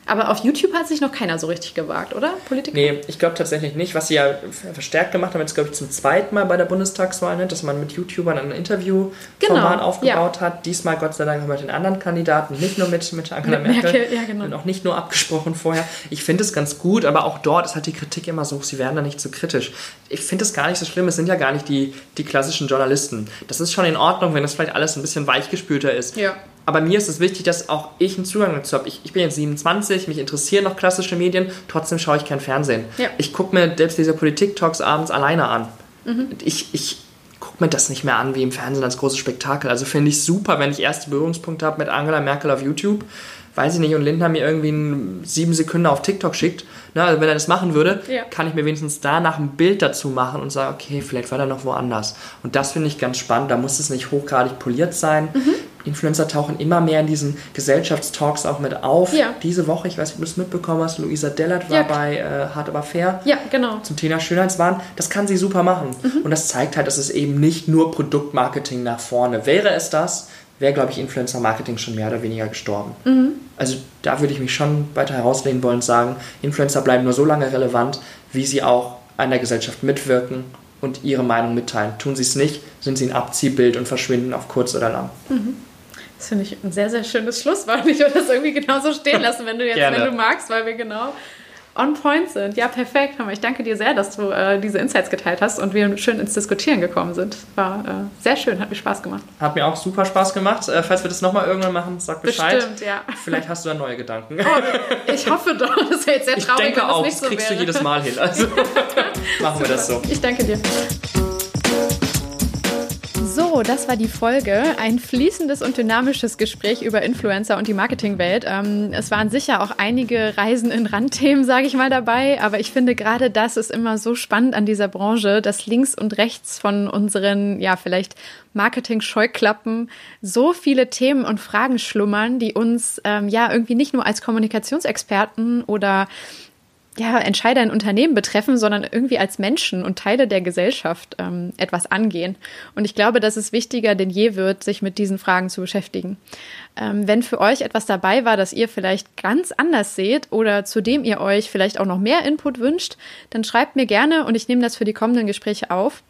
Aber auf YouTube hat sich noch keiner so richtig gewagt, oder?
Politiker? Nee, ich glaube tatsächlich nicht. Was sie ja verstärkt gemacht haben, jetzt glaube ich zum zweiten Mal bei der Bundestagswahl, ne, dass man mit YouTubern ein Interviewformat genau, aufgebaut ja. hat. Diesmal Gott sei Dank mit den anderen Kandidaten, nicht nur mit, mit Angela mit Merkel. Merkel ja, genau. Und auch nicht nur abgesprochen vorher. Ich finde es ganz gut, aber auch dort ist halt die Kritik immer so, sie werden da nicht so kritisch. Ich finde es gar nicht so schlimm, es sind ja gar nicht die, die klassischen Journalisten. Das ist schon in Ordnung, wenn das vielleicht alles ein bisschen weichgespülter ist.
Ja
aber mir ist es wichtig, dass auch ich einen Zugang dazu habe. Ich, ich, bin jetzt 27, mich interessieren noch klassische Medien, trotzdem schaue ich kein Fernsehen. Ja. Ich gucke mir selbst diese Politik-Talks abends alleine an. Mhm. Ich, ich gucke mir das nicht mehr an wie im Fernsehen als großes Spektakel. Also finde ich super, wenn ich erste Berührungspunkte habe mit Angela Merkel auf YouTube. Weiß ich nicht, und Lindner mir irgendwie einen sieben Sekunden auf TikTok schickt. Na, also wenn er das machen würde, ja. kann ich mir wenigstens danach ein Bild dazu machen und sagen, okay, vielleicht war er noch woanders. Und das finde ich ganz spannend. Da muss es nicht hochgradig poliert sein. Mhm Influencer tauchen immer mehr in diesen Gesellschaftstalks auch mit auf. Ja. Diese Woche, ich weiß nicht, ob du es mitbekommen hast, Luisa Dellert war ja. bei äh, Hard aber fair.
Ja, genau.
Zum Thema Schönheitswahn. Das kann sie super machen. Mhm. Und das zeigt halt, dass es eben nicht nur Produktmarketing nach vorne. Wäre es das, wäre, glaube ich, Influencer-Marketing schon mehr oder weniger gestorben. Mhm. Also da würde ich mich schon weiter herauslehnen wollen und sagen, Influencer bleiben nur so lange relevant, wie sie auch an der Gesellschaft mitwirken und ihre Meinung mitteilen. Tun sie es nicht, sind sie ein Abziehbild und verschwinden auf kurz oder lang. Mhm.
Das finde ich ein sehr, sehr schönes Schlusswort. Ich würde das irgendwie genauso stehen lassen, wenn du jetzt, wenn du magst, weil wir genau on point sind. Ja, perfekt. Ich danke dir sehr, dass du äh, diese Insights geteilt hast und wir schön ins Diskutieren gekommen sind. War äh, sehr schön, hat mir Spaß gemacht.
Hat mir auch super Spaß gemacht. Äh, falls wir das nochmal irgendwann machen, sag Bescheid.
Bestimmt, ja.
Vielleicht hast du da neue Gedanken.
Oh, ich hoffe doch. Das wäre jetzt sehr traurig,
ich denke
wenn
auch,
das nicht
so kriegst wäre. du jedes Mal hin. Also machen wir das so.
Ich danke dir. So, das war die Folge. Ein fließendes und dynamisches Gespräch über Influencer und die Marketingwelt. Ähm, es waren sicher auch einige Reisen in Randthemen, sage ich mal, dabei. Aber ich finde gerade das ist immer so spannend an dieser Branche, dass links und rechts von unseren, ja, vielleicht Marketing-Scheuklappen so viele Themen und Fragen schlummern, die uns ähm, ja irgendwie nicht nur als Kommunikationsexperten oder ja, Entscheider in Unternehmen betreffen, sondern irgendwie als Menschen und Teile der Gesellschaft ähm, etwas angehen. Und ich glaube, dass es wichtiger denn je wird, sich mit diesen Fragen zu beschäftigen. Ähm, wenn für euch etwas dabei war, das ihr vielleicht ganz anders seht oder zu dem ihr euch vielleicht auch noch mehr Input wünscht, dann schreibt mir gerne und ich nehme das für die kommenden Gespräche auf.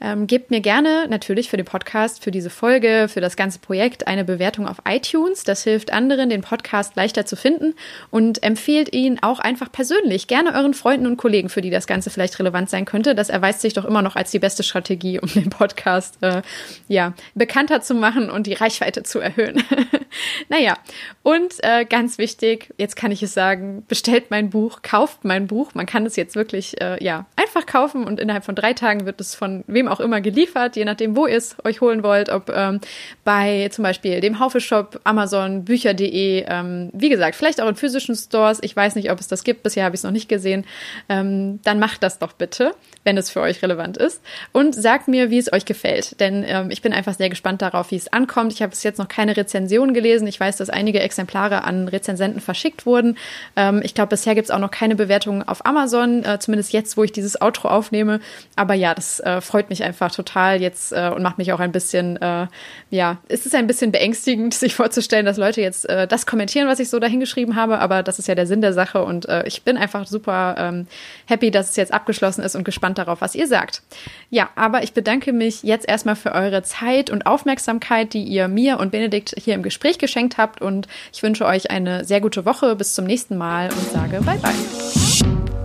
Ähm, gebt mir gerne natürlich für den Podcast, für diese Folge, für das ganze Projekt eine Bewertung auf iTunes. Das hilft anderen, den Podcast leichter zu finden und empfiehlt ihn auch einfach persönlich, gerne euren Freunden und Kollegen, für die das Ganze vielleicht relevant sein könnte. Das erweist sich doch immer noch als die beste Strategie, um den Podcast äh, ja, bekannter zu machen und die Reichweite zu erhöhen. naja, und äh, ganz wichtig, jetzt kann ich es sagen, bestellt mein Buch, kauft mein Buch. Man kann es jetzt wirklich äh, ja, einfach kaufen und innerhalb von drei Tagen wird es von wem wem auch immer geliefert, je nachdem, wo ihr es euch holen wollt, ob ähm, bei zum Beispiel dem Haufe-Shop, Amazon, Bücher.de, ähm, wie gesagt, vielleicht auch in physischen Stores. Ich weiß nicht, ob es das gibt, bisher habe ich es noch nicht gesehen. Ähm, dann macht das doch bitte, wenn es für euch relevant ist. Und sagt mir, wie es euch gefällt, denn ähm, ich bin einfach sehr gespannt darauf, wie es ankommt. Ich habe bis jetzt noch keine Rezension gelesen. Ich weiß, dass einige Exemplare an Rezensenten verschickt wurden. Ähm, ich glaube, bisher gibt es auch noch keine Bewertungen auf Amazon, äh, zumindest jetzt, wo ich dieses Outro aufnehme. Aber ja, das äh, freut mich einfach total jetzt äh, und macht mich auch ein bisschen, äh, ja, es ist ein bisschen beängstigend, sich vorzustellen, dass Leute jetzt äh, das kommentieren, was ich so dahingeschrieben habe. Aber das ist ja der Sinn der Sache und äh, ich bin einfach super ähm, happy, dass es jetzt abgeschlossen ist und gespannt darauf, was ihr sagt. Ja, aber ich bedanke mich jetzt erstmal für eure Zeit und Aufmerksamkeit, die ihr mir und Benedikt hier im Gespräch geschenkt habt und ich wünsche euch eine sehr gute Woche. Bis zum nächsten Mal und sage bye bye.